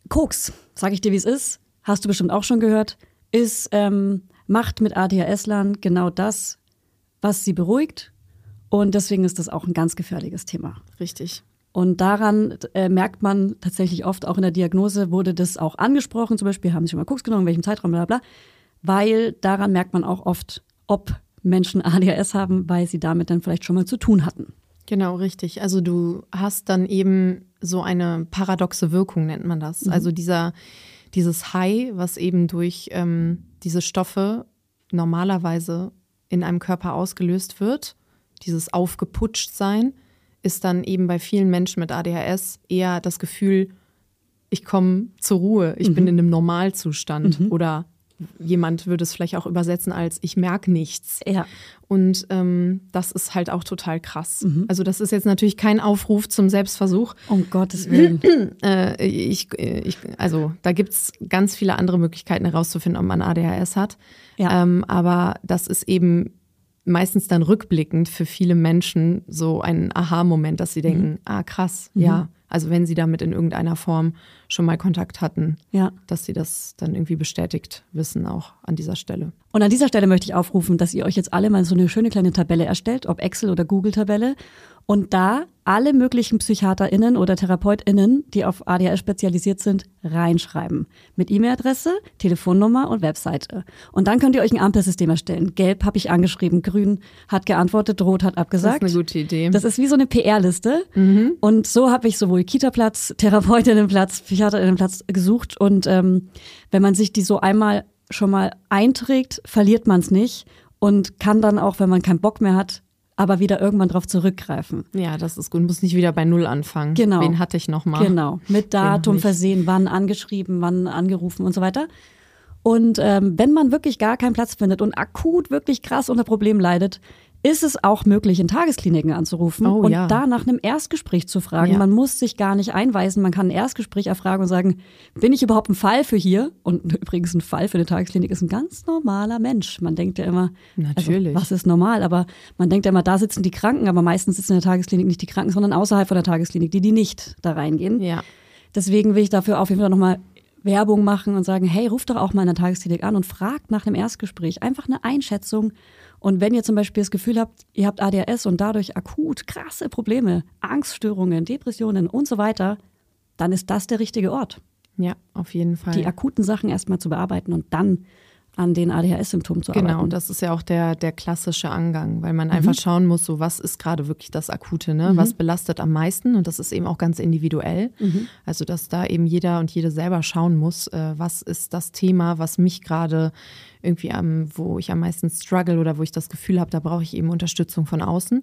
Koks, sage ich dir, wie es ist, hast du bestimmt auch schon gehört, ist, ähm, macht mit ADHS-Lern genau das, was sie beruhigt. Und deswegen ist das auch ein ganz gefährliches Thema. Richtig. Und daran äh, merkt man tatsächlich oft, auch in der Diagnose wurde das auch angesprochen, zum Beispiel haben sie schon mal Koks genommen, in welchem Zeitraum, bla bla, weil daran merkt man auch oft, ob Menschen [laughs] ADHS haben, weil sie damit dann vielleicht schon mal zu tun hatten. Genau, richtig. Also du hast dann eben so eine paradoxe Wirkung, nennt man das. Also dieser, dieses High, was eben durch ähm, diese Stoffe normalerweise in einem Körper ausgelöst wird, dieses aufgeputscht sein, ist dann eben bei vielen Menschen mit ADHS eher das Gefühl, ich komme zur Ruhe, ich bin in einem Normalzustand. Oder jemand würde es vielleicht auch übersetzen als ich merke nichts. Ja. Und ähm, das ist halt auch total krass. Also das ist jetzt natürlich kein Aufruf zum Selbstversuch. Um Gottes Willen. [clears throat] Äh, ich, äh, ich, also da gibt es ganz viele andere Möglichkeiten herauszufinden, ob man ADHS hat. Ja. Ähm, aber das ist eben meistens dann rückblickend für viele Menschen so ein Aha-Moment, dass sie denken, ah krass, ja. Also wenn sie damit in irgendeiner Form schon mal Kontakt hatten, Ja. dass sie das dann irgendwie bestätigt wissen auch an dieser Stelle. Und an dieser Stelle möchte ich aufrufen, dass ihr euch jetzt alle mal so eine schöne kleine Tabelle erstellt, ob Excel oder Google-Tabelle, und da alle möglichen PsychiaterInnen oder TherapeutInnen, die auf ADHS spezialisiert sind, reinschreiben. Mit E-Mail-Adresse, Telefonnummer und Webseite. Und dann könnt ihr euch ein Ampelsystem erstellen. Gelb habe ich angeschrieben, grün hat geantwortet, rot hat abgesagt. Das ist eine gute Idee. Das ist wie so eine PR-Liste. Und so habe ich sowohl Kita-Platz, Therapeutinnenplatz, Psychiaterinnenplatz gesucht. Und ähm, wenn man sich die so einmal schon mal einträgt, verliert man es nicht und kann dann auch, wenn man keinen Bock mehr hat, aber wieder irgendwann drauf zurückgreifen. Ja, das ist gut. Muss nicht wieder bei Null anfangen. Genau. Wen hatte ich noch mal? Genau. Mit Datum versehen, wann angeschrieben, wann angerufen und so weiter. Und ähm, wenn man wirklich gar keinen Platz findet und akut wirklich krass unter Problemen leidet, ist es auch möglich, in Tageskliniken anzurufen Oh, und ja. da nach einem Erstgespräch zu fragen. Ja. Man muss sich gar nicht einweisen, man kann ein Erstgespräch erfragen und sagen, bin ich überhaupt ein Fall für hier? Und [laughs] übrigens ein Fall für eine Tagesklinik ist ein ganz normaler Mensch. Man denkt ja immer, Natürlich. Also, was ist normal? Aber man denkt ja immer, da sitzen die Kranken, aber meistens sitzen in der Tagesklinik nicht die Kranken, sondern außerhalb von der Tagesklinik, die, die nicht da reingehen. Ja. Deswegen will ich dafür auf jeden Fall nochmal Werbung machen und sagen, hey, ruft doch auch mal in der Tagesklinik an und fragt nach einem Erstgespräch. Einfach eine Einschätzung. Und wenn ihr zum Beispiel das Gefühl habt, ihr habt ADHS und dadurch akut krasse Probleme, Angststörungen, Depressionen und so weiter, dann ist das der richtige Ort, Ja, auf jeden Fall. die akuten Sachen erstmal zu bearbeiten und dann an den ADHS-Symptomen zu Genau, arbeiten. das ist ja auch der, der klassische Angang, weil man Mhm. einfach schauen muss, so was ist gerade wirklich das Akute, ne? Was belastet am meisten und das ist eben auch ganz individuell. Mhm. Also, dass da eben jeder und jede selber schauen muss, äh, was ist das Thema, was mich gerade irgendwie am, wo ich am meisten struggle oder wo ich das Gefühl habe, da brauche ich eben Unterstützung von außen.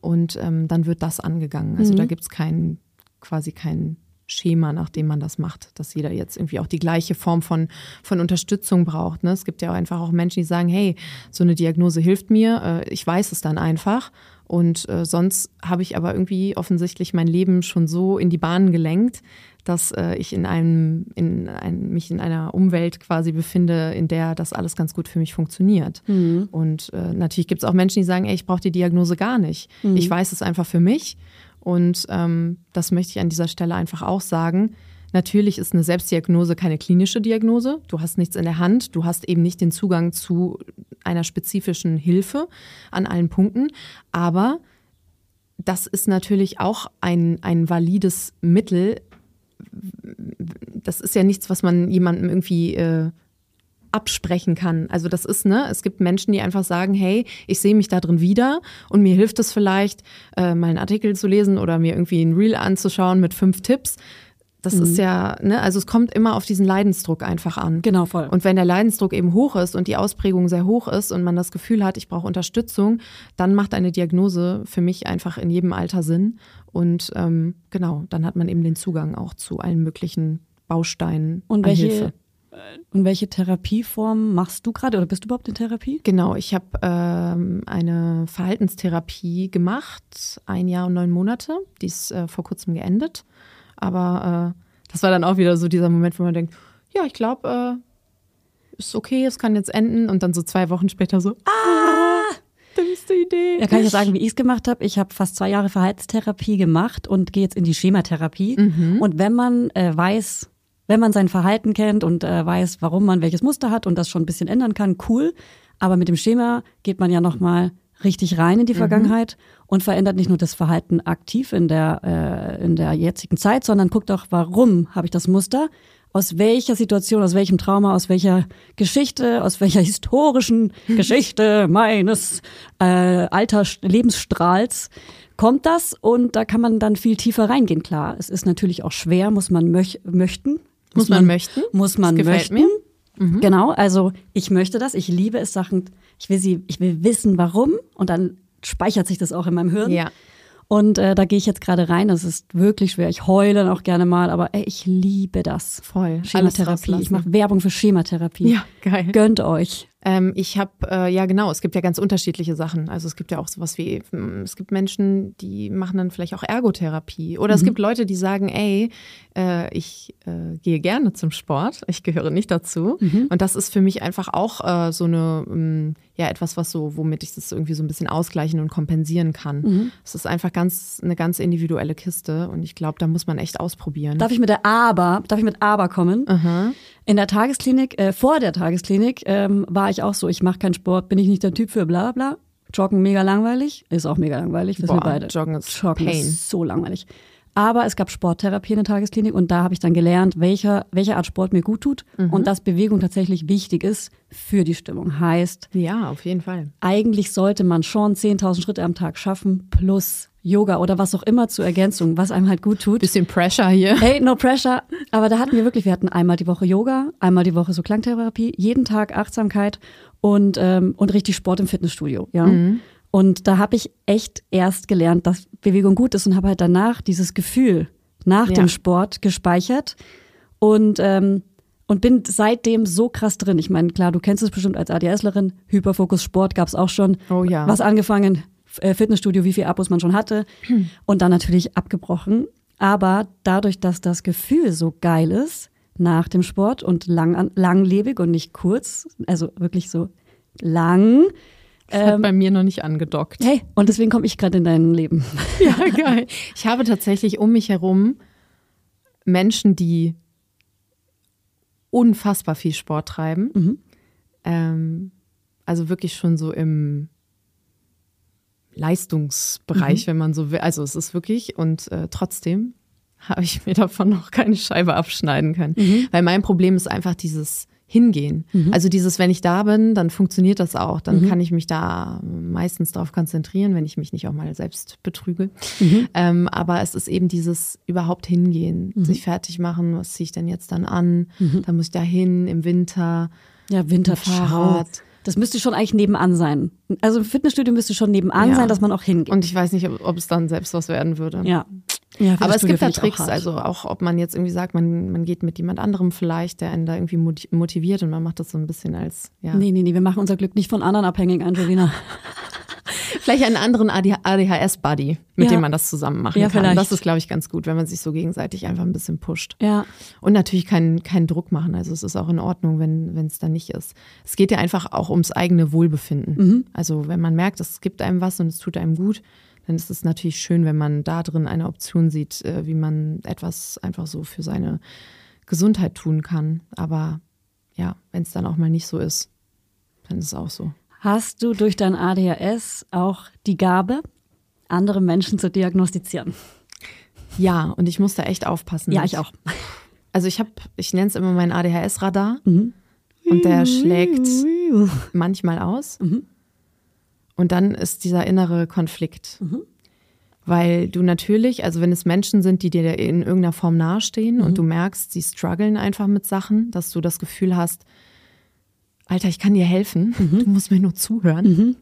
Und ähm, dann wird das angegangen. Also da gibt es kein, quasi kein Schema, nach dem man das macht, dass jeder jetzt irgendwie auch die gleiche Form von, von Unterstützung braucht. Ne? Es gibt ja auch einfach auch Menschen, die sagen, hey, so eine Diagnose hilft mir, äh, ich weiß es dann einfach. Und äh, sonst habe ich aber irgendwie offensichtlich mein Leben schon so in die Bahnen gelenkt, dass äh, ich in einem, in ein, mich in einer Umwelt quasi befinde, in der das alles ganz gut für mich funktioniert. Und äh, natürlich gibt es auch Menschen, die sagen, ey, ich brauche die Diagnose gar nicht. Ich weiß es einfach für mich. Und ähm, das möchte ich an dieser Stelle einfach auch sagen. Natürlich ist eine Selbstdiagnose keine klinische Diagnose. Du hast nichts in der Hand. Du hast eben nicht den Zugang zu einer spezifischen Hilfe an allen Punkten. Aber das ist natürlich auch ein, ein valides Mittel. Das ist ja nichts, was man jemandem irgendwie äh, absprechen kann. Also das ist, ne, es gibt Menschen, die einfach sagen, hey, ich sehe mich da drin wieder und mir hilft es vielleicht, äh, mal einen Artikel zu lesen oder mir irgendwie ein Reel anzuschauen mit fünf Tipps. Das ist ja, ne, also es kommt immer auf diesen Leidensdruck einfach an. Genau, voll. Und wenn der Leidensdruck eben hoch ist und die Ausprägung sehr hoch ist und man das Gefühl hat, ich brauche Unterstützung, dann macht eine Diagnose für mich einfach in jedem Alter Sinn. Und ähm, genau, dann hat man eben den Zugang auch zu allen möglichen Bausteinen Und an welche, Hilfe. Und welche Therapieform machst du gerade oder bist du überhaupt in Therapie? Genau, ich habe ähm, eine Verhaltenstherapie gemacht, ein Jahr und neun Monate. Die ist äh, vor kurzem geendet. Aber äh, das war dann auch wieder so dieser Moment, wo man denkt, ja, ich glaube, äh, ist okay, es kann jetzt enden. Und dann so zwei Wochen später so, ah, dümmste Idee. Ja, kann ich ja sagen, wie ich es gemacht habe. Ich habe fast zwei Jahre Verhaltenstherapie gemacht und gehe jetzt in die Schematherapie. Und wenn man äh, weiß, wenn man sein Verhalten kennt und äh, weiß, warum man welches Muster hat und das schon ein bisschen ändern kann, cool. Aber mit dem Schema geht man ja noch mal richtig rein in die Vergangenheit und verändert nicht nur das Verhalten aktiv in der äh, in der jetzigen Zeit, sondern guckt auch, warum habe ich das Muster? Aus welcher Situation, aus welchem Trauma, aus welcher Geschichte, aus welcher historischen [laughs] Geschichte meines äh, Alter Lebensstrahls kommt das? Und da kann man dann viel tiefer reingehen. Klar, es ist natürlich auch schwer, muss man möch möchten. Muss man möchten. Muss man Das gefällt möchten. mir. Genau, also ich möchte das, ich liebe es, Sachen, ich will sie, ich will wissen, warum und dann speichert sich das auch in meinem Hirn. Ja. Und äh, da gehe ich jetzt gerade rein. Das ist wirklich schwer. Ich heule dann auch gerne mal, aber ey, ich liebe das. Voll. Schematherapie. Ich mache Werbung für Schematherapie. Ja, geil. Gönnt euch. Ähm, ich habe, äh, ja genau, es gibt ja ganz unterschiedliche Sachen. Also es gibt ja auch sowas wie, mm, es gibt Menschen, die machen dann vielleicht auch Ergotherapie. Oder es gibt Leute, die sagen, ey, äh, ich äh, gehe gerne zum Sport, ich gehöre nicht dazu. Und das ist für mich einfach auch äh, so eine, ähm, ja, etwas, was so, womit ich das irgendwie so ein bisschen ausgleichen und kompensieren kann. Es ist einfach ganz, eine ganz individuelle Kiste und ich glaube, da muss man echt ausprobieren. Darf ich mit der Aber, darf ich mit Aber kommen? In der Tagesklinik, äh, vor der Tagesklinik, ähm, war ich auch so, ich mache keinen Sport, bin ich nicht der Typ für bla bla. Joggen mega langweilig, ist auch mega langweilig, wissen wir Boah, beide. Joggen ist Joggen Pain. ist so langweilig. Aber es gab Sporttherapie in der Tagesklinik und da habe ich dann gelernt, welcher, welche Art Sport mir gut tut Mhm. und dass Bewegung tatsächlich wichtig ist für die Stimmung. Heißt, ja, auf jeden Fall. eigentlich sollte man schon 10.000 Schritte am Tag schaffen plus Yoga oder was auch immer zur Ergänzung, was einem halt gut tut. Bisschen Pressure hier. Hey, no pressure. Aber da hatten wir wirklich, wir hatten einmal die Woche Yoga, einmal die Woche so Klangtherapie, jeden Tag Achtsamkeit und, ähm, und richtig Sport im Fitnessstudio. Ja. Und da habe ich echt erst gelernt, dass Bewegung gut ist und habe halt danach dieses Gefühl nach Ja. dem Sport gespeichert und ähm, und bin seitdem so krass drin. Ich meine, klar, du kennst es bestimmt als ADSlerin. Hyperfokus Sport gab's auch schon. Oh ja. Was angefangen, Fitnessstudio, wie viel Abos man schon hatte. Und dann natürlich abgebrochen. Aber dadurch, dass das Gefühl so geil ist nach dem Sport und lang, an- langlebig und nicht kurz, also wirklich so lang. Das hat bei mir noch nicht angedockt. Hey, und deswegen komme ich gerade in dein Leben. [laughs] Ja, geil. Ich habe tatsächlich um mich herum Menschen, die unfassbar viel Sport treiben. Ähm, also wirklich schon so im Leistungsbereich, wenn man so will. Also es ist wirklich und äh, trotzdem habe ich mir davon noch keine Scheibe abschneiden können. Mhm. Weil mein Problem ist einfach dieses Hingehen. Also dieses, wenn ich da bin, dann funktioniert das auch. Dann Mhm. kann ich mich da meistens darauf konzentrieren, wenn ich mich nicht auch mal selbst betrüge. Mhm. Ähm, aber es ist eben dieses überhaupt hingehen, sich fertig machen, was ziehe ich denn jetzt dann an? Mhm. Dann muss ich da hin im Winter. Ja, Winterfahrrad. Das müsste schon eigentlich nebenan sein. Also im Fitnessstudio müsste schon nebenan Ja. sein, dass man auch hingeht. Und ich weiß nicht, ob, ob es dann selbst was werden würde. ja. ja Aber es gibt auch Tricks, hart. also auch ob man jetzt irgendwie sagt, man, man geht mit jemand anderem vielleicht, der einen da irgendwie moti- motiviert und man macht das so ein bisschen als, ja, Nee, nee, nee, wir machen unser Glück nicht von anderen abhängig, Angelina. [laughs] vielleicht einen anderen ADHS-Buddy, mit Ja. dem man das zusammen machen Ja, kann. vielleicht. Das ist, glaube ich, ganz gut, wenn man sich so gegenseitig einfach ein bisschen pusht. Ja. Und natürlich keinen keinen Druck machen. Also es ist auch in Ordnung, wenn es da nicht ist. Es geht ja einfach auch ums eigene Wohlbefinden. Mhm. Also wenn man merkt, es gibt einem was und es tut einem gut, dann ist es natürlich schön, wenn man da drin eine Option sieht, äh, wie man etwas einfach so für seine Gesundheit tun kann. Aber ja, wenn es dann auch mal nicht so ist, dann ist es auch so. Hast du durch dein ADHS auch die Gabe, andere Menschen zu diagnostizieren? Ja, und ich muss da echt aufpassen. Ja, ich auch. Also ich habe, ich nenne es immer mein ADHS-Radar Mhm. und der schlägt manchmal aus. Und dann ist dieser innere Konflikt. Weil du natürlich, also wenn es Menschen sind, die dir in irgendeiner Form nahestehen und du merkst, sie strugglen einfach mit Sachen, dass du das Gefühl hast, Alter, ich kann dir helfen, du musst mir nur zuhören.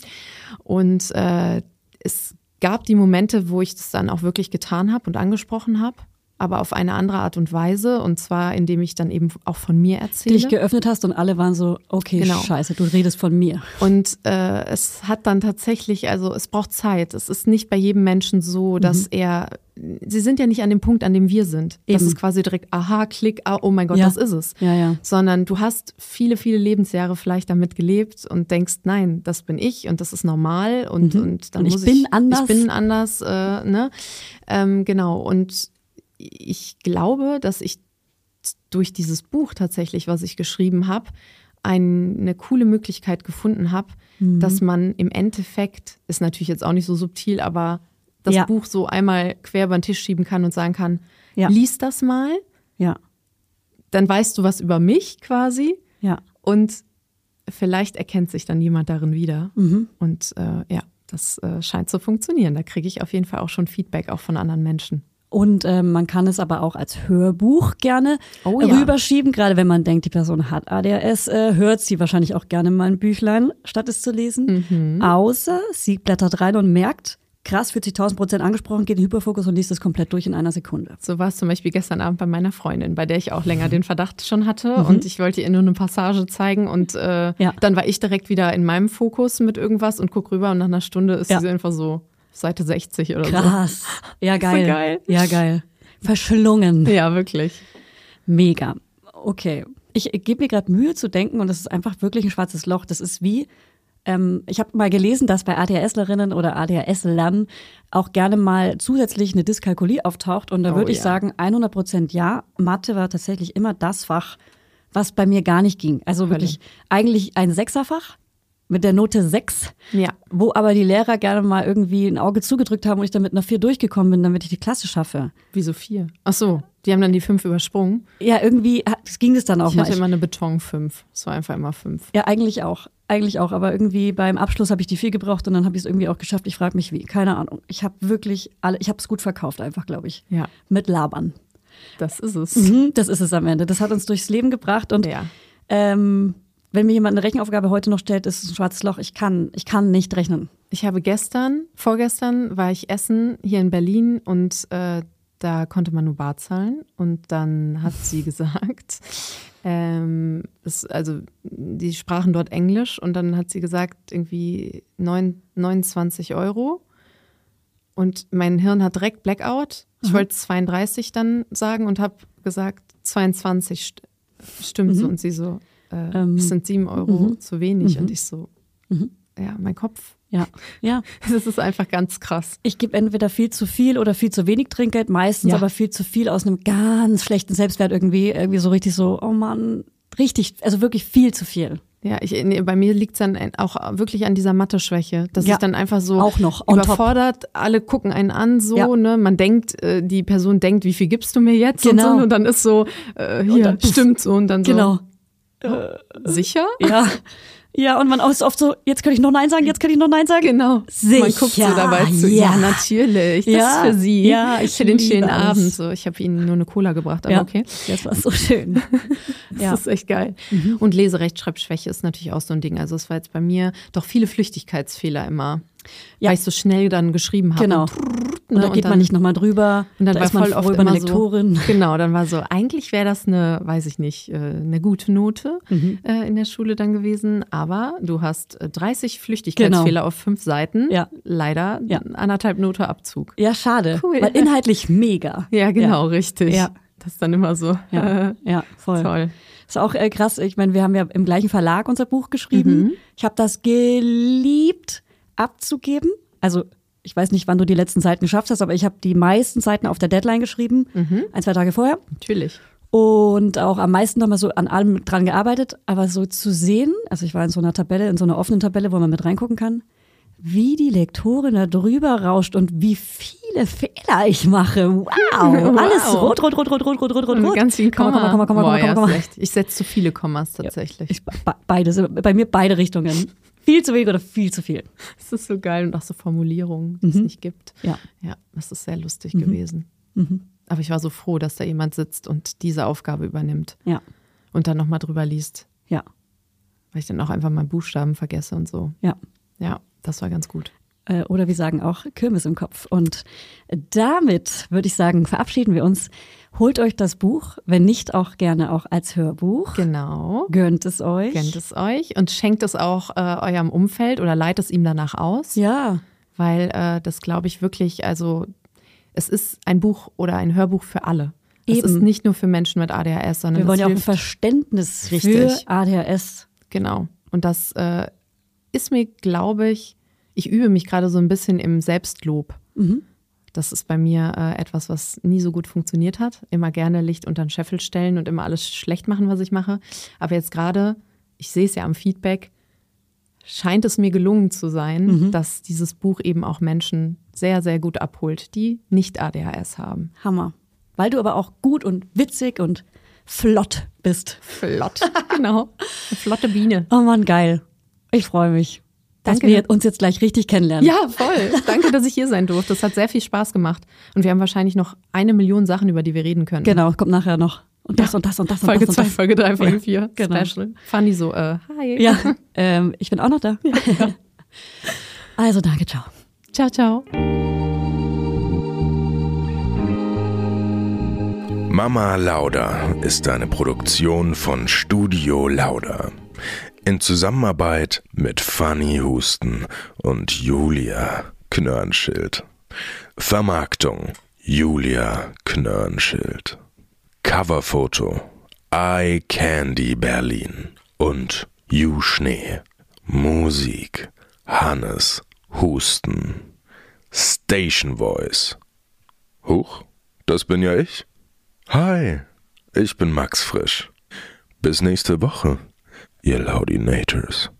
Und äh, es gab die Momente, wo ich das dann auch wirklich getan habe und angesprochen habe, aber auf eine andere Art und Weise. Und zwar, indem ich dann eben auch von mir erzähle. Dich geöffnet hast und alle waren so, okay, Genau. scheiße, du redest von mir. Und äh, es hat dann tatsächlich, also es braucht Zeit. Es ist nicht bei jedem Menschen so, dass er, sie sind ja nicht an dem Punkt, an dem wir sind. Das Eben. ist quasi direkt, aha, klick, ah, oh mein Gott, Ja. das ist es. Ja, ja. Sondern du hast viele, viele Lebensjahre vielleicht damit gelebt und denkst, nein, das bin ich und das ist normal und, und dann Und ich muss bin ich, anders. Ich bin anders, äh, ne? Ähm, genau. Und ich glaube, dass ich durch dieses Buch tatsächlich, was ich geschrieben habe, ein, eine coole Möglichkeit gefunden habe, Mhm. dass man im Endeffekt, ist natürlich jetzt auch nicht so subtil, aber das Ja. Buch so einmal quer über den Tisch schieben kann und sagen kann, Ja. lies das mal, Ja, dann weißt du was über mich quasi ja. und vielleicht erkennt sich dann jemand darin wieder. Mhm. Und äh, ja, das äh, scheint zu funktionieren. Da kriege ich auf jeden Fall auch schon Feedback, auch von anderen Menschen. Und ähm, man kann es aber auch als Hörbuch gerne Oh ja. rüberschieben, gerade wenn man denkt, die Person hat ADHS, äh, hört sie wahrscheinlich auch gerne mal ein Büchlein, statt es zu lesen. Mhm. Außer sie blättert rein und merkt, krass, fühlt sich 1000 Prozent angesprochen, geht in Hyperfokus und liest es komplett durch in einer Sekunde. So war es zum Beispiel gestern Abend bei meiner Freundin, bei der ich auch länger den Verdacht schon hatte und ich wollte ihr nur eine Passage zeigen und äh, Mhm. Ja. dann war ich direkt wieder in meinem Fokus mit irgendwas und guck rüber und nach einer Stunde ist Ja. sie einfach so Seite 60 oder Krass. Ja, geil. geil. Ja, geil. Verschlungen. so. Ja, wirklich. Mega. Okay. Ich gebe mir gerade Mühe zu denken und das ist einfach wirklich ein schwarzes Loch. Das ist wie, ähm, ich habe mal gelesen, dass bei ADHSlerinnen oder ADHS-Lern auch gerne mal zusätzlich eine Dyskalkulie auftaucht. Und da Oh würde ich ja. sagen, 100 Prozent ja. Mathe war tatsächlich immer das Fach, was bei mir gar nicht ging. Also wirklich eigentlich ein Sechserfach mit der Note 6, Ja. wo aber die Lehrer gerne mal irgendwie ein Auge zugedrückt haben und ich dann mit einer 4 durchgekommen bin, damit ich die Klasse schaffe. Wieso vier? Ach so, die haben dann die fünf übersprungen. Ja, irgendwie hat- ging es dann auch Ich mal. hatte immer eine Beton 5. Es war einfach immer 5. Ja, eigentlich auch. Eigentlich auch. Aber irgendwie beim Abschluss habe ich die viel gebraucht und dann habe ich es irgendwie auch geschafft. Ich frage mich wie. Keine Ahnung. Ich habe wirklich alle, ich habe es gut verkauft einfach, glaube ich. Ja, Mit Labern. das ist es. Mhm, das ist es am Ende. Das hat uns durchs Leben gebracht und Ja. ähm, wenn mir jemand eine Rechenaufgabe heute noch stellt, ist es ein schwarzes Loch. Ich kann, ich kann nicht rechnen. Ich habe gestern, vorgestern war ich essen hier in Berlin und äh, da konnte man nur bar zahlen. Und dann hat sie [laughs] gesagt, ähm, es, also die sprachen dort Englisch und dann hat sie gesagt, irgendwie neun, 29 Euro. Und mein Hirn hat direkt Blackout. Ich wollte 32 dann sagen und habe gesagt, 22 st stimmt so. Und sie so, äh, Ähm, es sind 7 Euro zu wenig. Und ich so, ja, mein Kopf Ja, ja. [laughs] das ist einfach ganz krass. Ich gebe entweder viel zu viel oder viel zu wenig Trinkgeld, meistens Ja. aber viel zu viel aus einem ganz schlechten Selbstwert irgendwie, irgendwie so richtig so, oh Mann, richtig, also wirklich viel zu viel. Ja, ich, nee, bei mir liegt es dann auch wirklich an dieser Mathe-Schwäche. Das Ja. ist dann einfach so Auch noch on top. überfordert. Alle gucken einen an, so, Ja. ne? Man denkt, äh, die Person denkt, wie viel gibst du mir jetzt? Genau. Und, so, und dann ist so, äh, hier, dann stimmt so. Und dann so, Genau. Sicher? Ja. Ja, und man ist oft so, jetzt könnte ich noch Nein sagen, jetzt könnte ich noch Nein sagen. Genau. Sicher, Man guckt so dabei zu. ja. Ja, natürlich. Das Ja, ist für Sie. ja, ich für den schönen. Abend. So, ich habe Ihnen nur eine Cola gebracht, aber Ja, okay. das war so schön. [laughs] Das [laughs] ja. Mhm. ist echt geil. Und Leserechtschreibschwäche ist natürlich auch so ein Ding. Also es war jetzt bei mir doch viele Flüchtigkeitsfehler immer. Ja. Weil ich so schnell dann geschrieben habe. Genau. Und, Und da geht dann- man nicht nochmal drüber. Und dann da war ist man voll oft über eine Lektorin. So, [laughs] genau, dann war so, eigentlich wäre das eine, weiß ich nicht, äh, eine gute Note äh, in der Schule dann gewesen. Aber du hast äh, 30 Flüchtigkeitsfehler auf fünf Seiten. Ja. Leider Ja. anderthalb Note Abzug. Ja, schade. Cool. Weil inhaltlich mega. [laughs] Ja, genau, richtig. Ja. Das ist dann immer so. Ja, Äh, ja voll. Toll. Ist auch äh, krass. Ich meine, wir haben ja im gleichen Verlag unser Buch geschrieben. Mhm. Ich habe das geliebt abzugeben. Also ich weiß nicht, wann du die letzten Seiten geschafft hast, aber ich habe die meisten Seiten auf der Deadline geschrieben, mhm. ein, zwei Tage vorher. Natürlich. Und auch am meisten nochmal so an allem dran gearbeitet, aber so zu sehen, also ich war in so einer Tabelle, in so einer offenen Tabelle, wo man mit reingucken kann, wie die Lektorin da drüber rauscht und wie viele Fehler ich mache. Wow! [laughs] wow. Alles rot, rot, rot, rot, rot, rot, rot, rot. Und ganz viele Komma, Komma, Komma, Komma, Komma, Boah, Komma, Komma, ja, Komma. Ich setze zu viele Kommas tatsächlich. Ja, ich, beides, bei mir beide Richtungen. Viel zu wenig oder viel zu viel. Das ist so geil und auch so Formulierungen, die es nicht gibt. Ja. Ja, das ist sehr lustig gewesen. Aber ich war so froh, dass da jemand sitzt und diese Aufgabe übernimmt Ja, und dann nochmal drüber liest, ja, weil ich dann auch einfach mal Buchstaben vergesse und so. ja. Ja, das war ganz gut. Äh, Oder wir sagen auch Kirmes im Kopf. Und damit würde ich sagen, verabschieden wir uns. Holt euch das Buch, wenn nicht auch gerne auch als Hörbuch. Genau. Gönnt es euch. Gönnt es euch und schenkt es auch äh, eurem Umfeld oder leitet es ihm danach aus. Ja, weil äh, das glaube ich wirklich, also es ist ein Buch oder ein Hörbuch für alle. Es Eben. ist nicht nur für Menschen mit ADHS, sondern wir wollen es ja auch ein Verständnis Richtig. für ADHS. genau. Und das äh, ist mir, glaube ich, ich übe mich gerade so ein bisschen im Selbstlob. Mhm. Das ist bei mir äh, etwas, was nie so gut funktioniert hat. Immer gerne Licht unter den Scheffel stellen und immer alles schlecht machen, was ich mache. Aber jetzt gerade, ich sehe es ja am Feedback, scheint es mir gelungen zu sein, Mhm. dass dieses Buch eben auch Menschen sehr, sehr gut abholt, die nicht ADHS haben. Hammer. Weil du aber auch gut und witzig und flott bist. Flott. [laughs] genau. Eine flotte Biene. Oh Mann, geil. Ich freue mich, dass Danke. wir uns jetzt gleich richtig kennenlernen. Ja, voll. Danke, dass ich hier sein durfte. Das hat sehr viel Spaß gemacht. Und wir haben wahrscheinlich noch eine Million Sachen, über die wir reden können. Genau, kommt nachher noch. Und das und das und das und Folge das 2, und das. Folge 3, Folge Ja, 4. genau. Special. Fanny so, äh, hi. Ja, ähm, ich bin auch noch da. [laughs] Also danke, ciao. Ciao, ciao. Mama Lauda ist eine Produktion von Studio Lauda. In Zusammenarbeit mit Fanny Husten und Julia Knörnschild. Vermarktung Julia Knörnschild. Coverfoto Eye Candy Berlin und You Schnee. Musik Hannes Husten. Station Voice. Huch, das bin ja ich. Hi, ich bin Max Frisch. Bis nächste Woche, ihr Laudinators.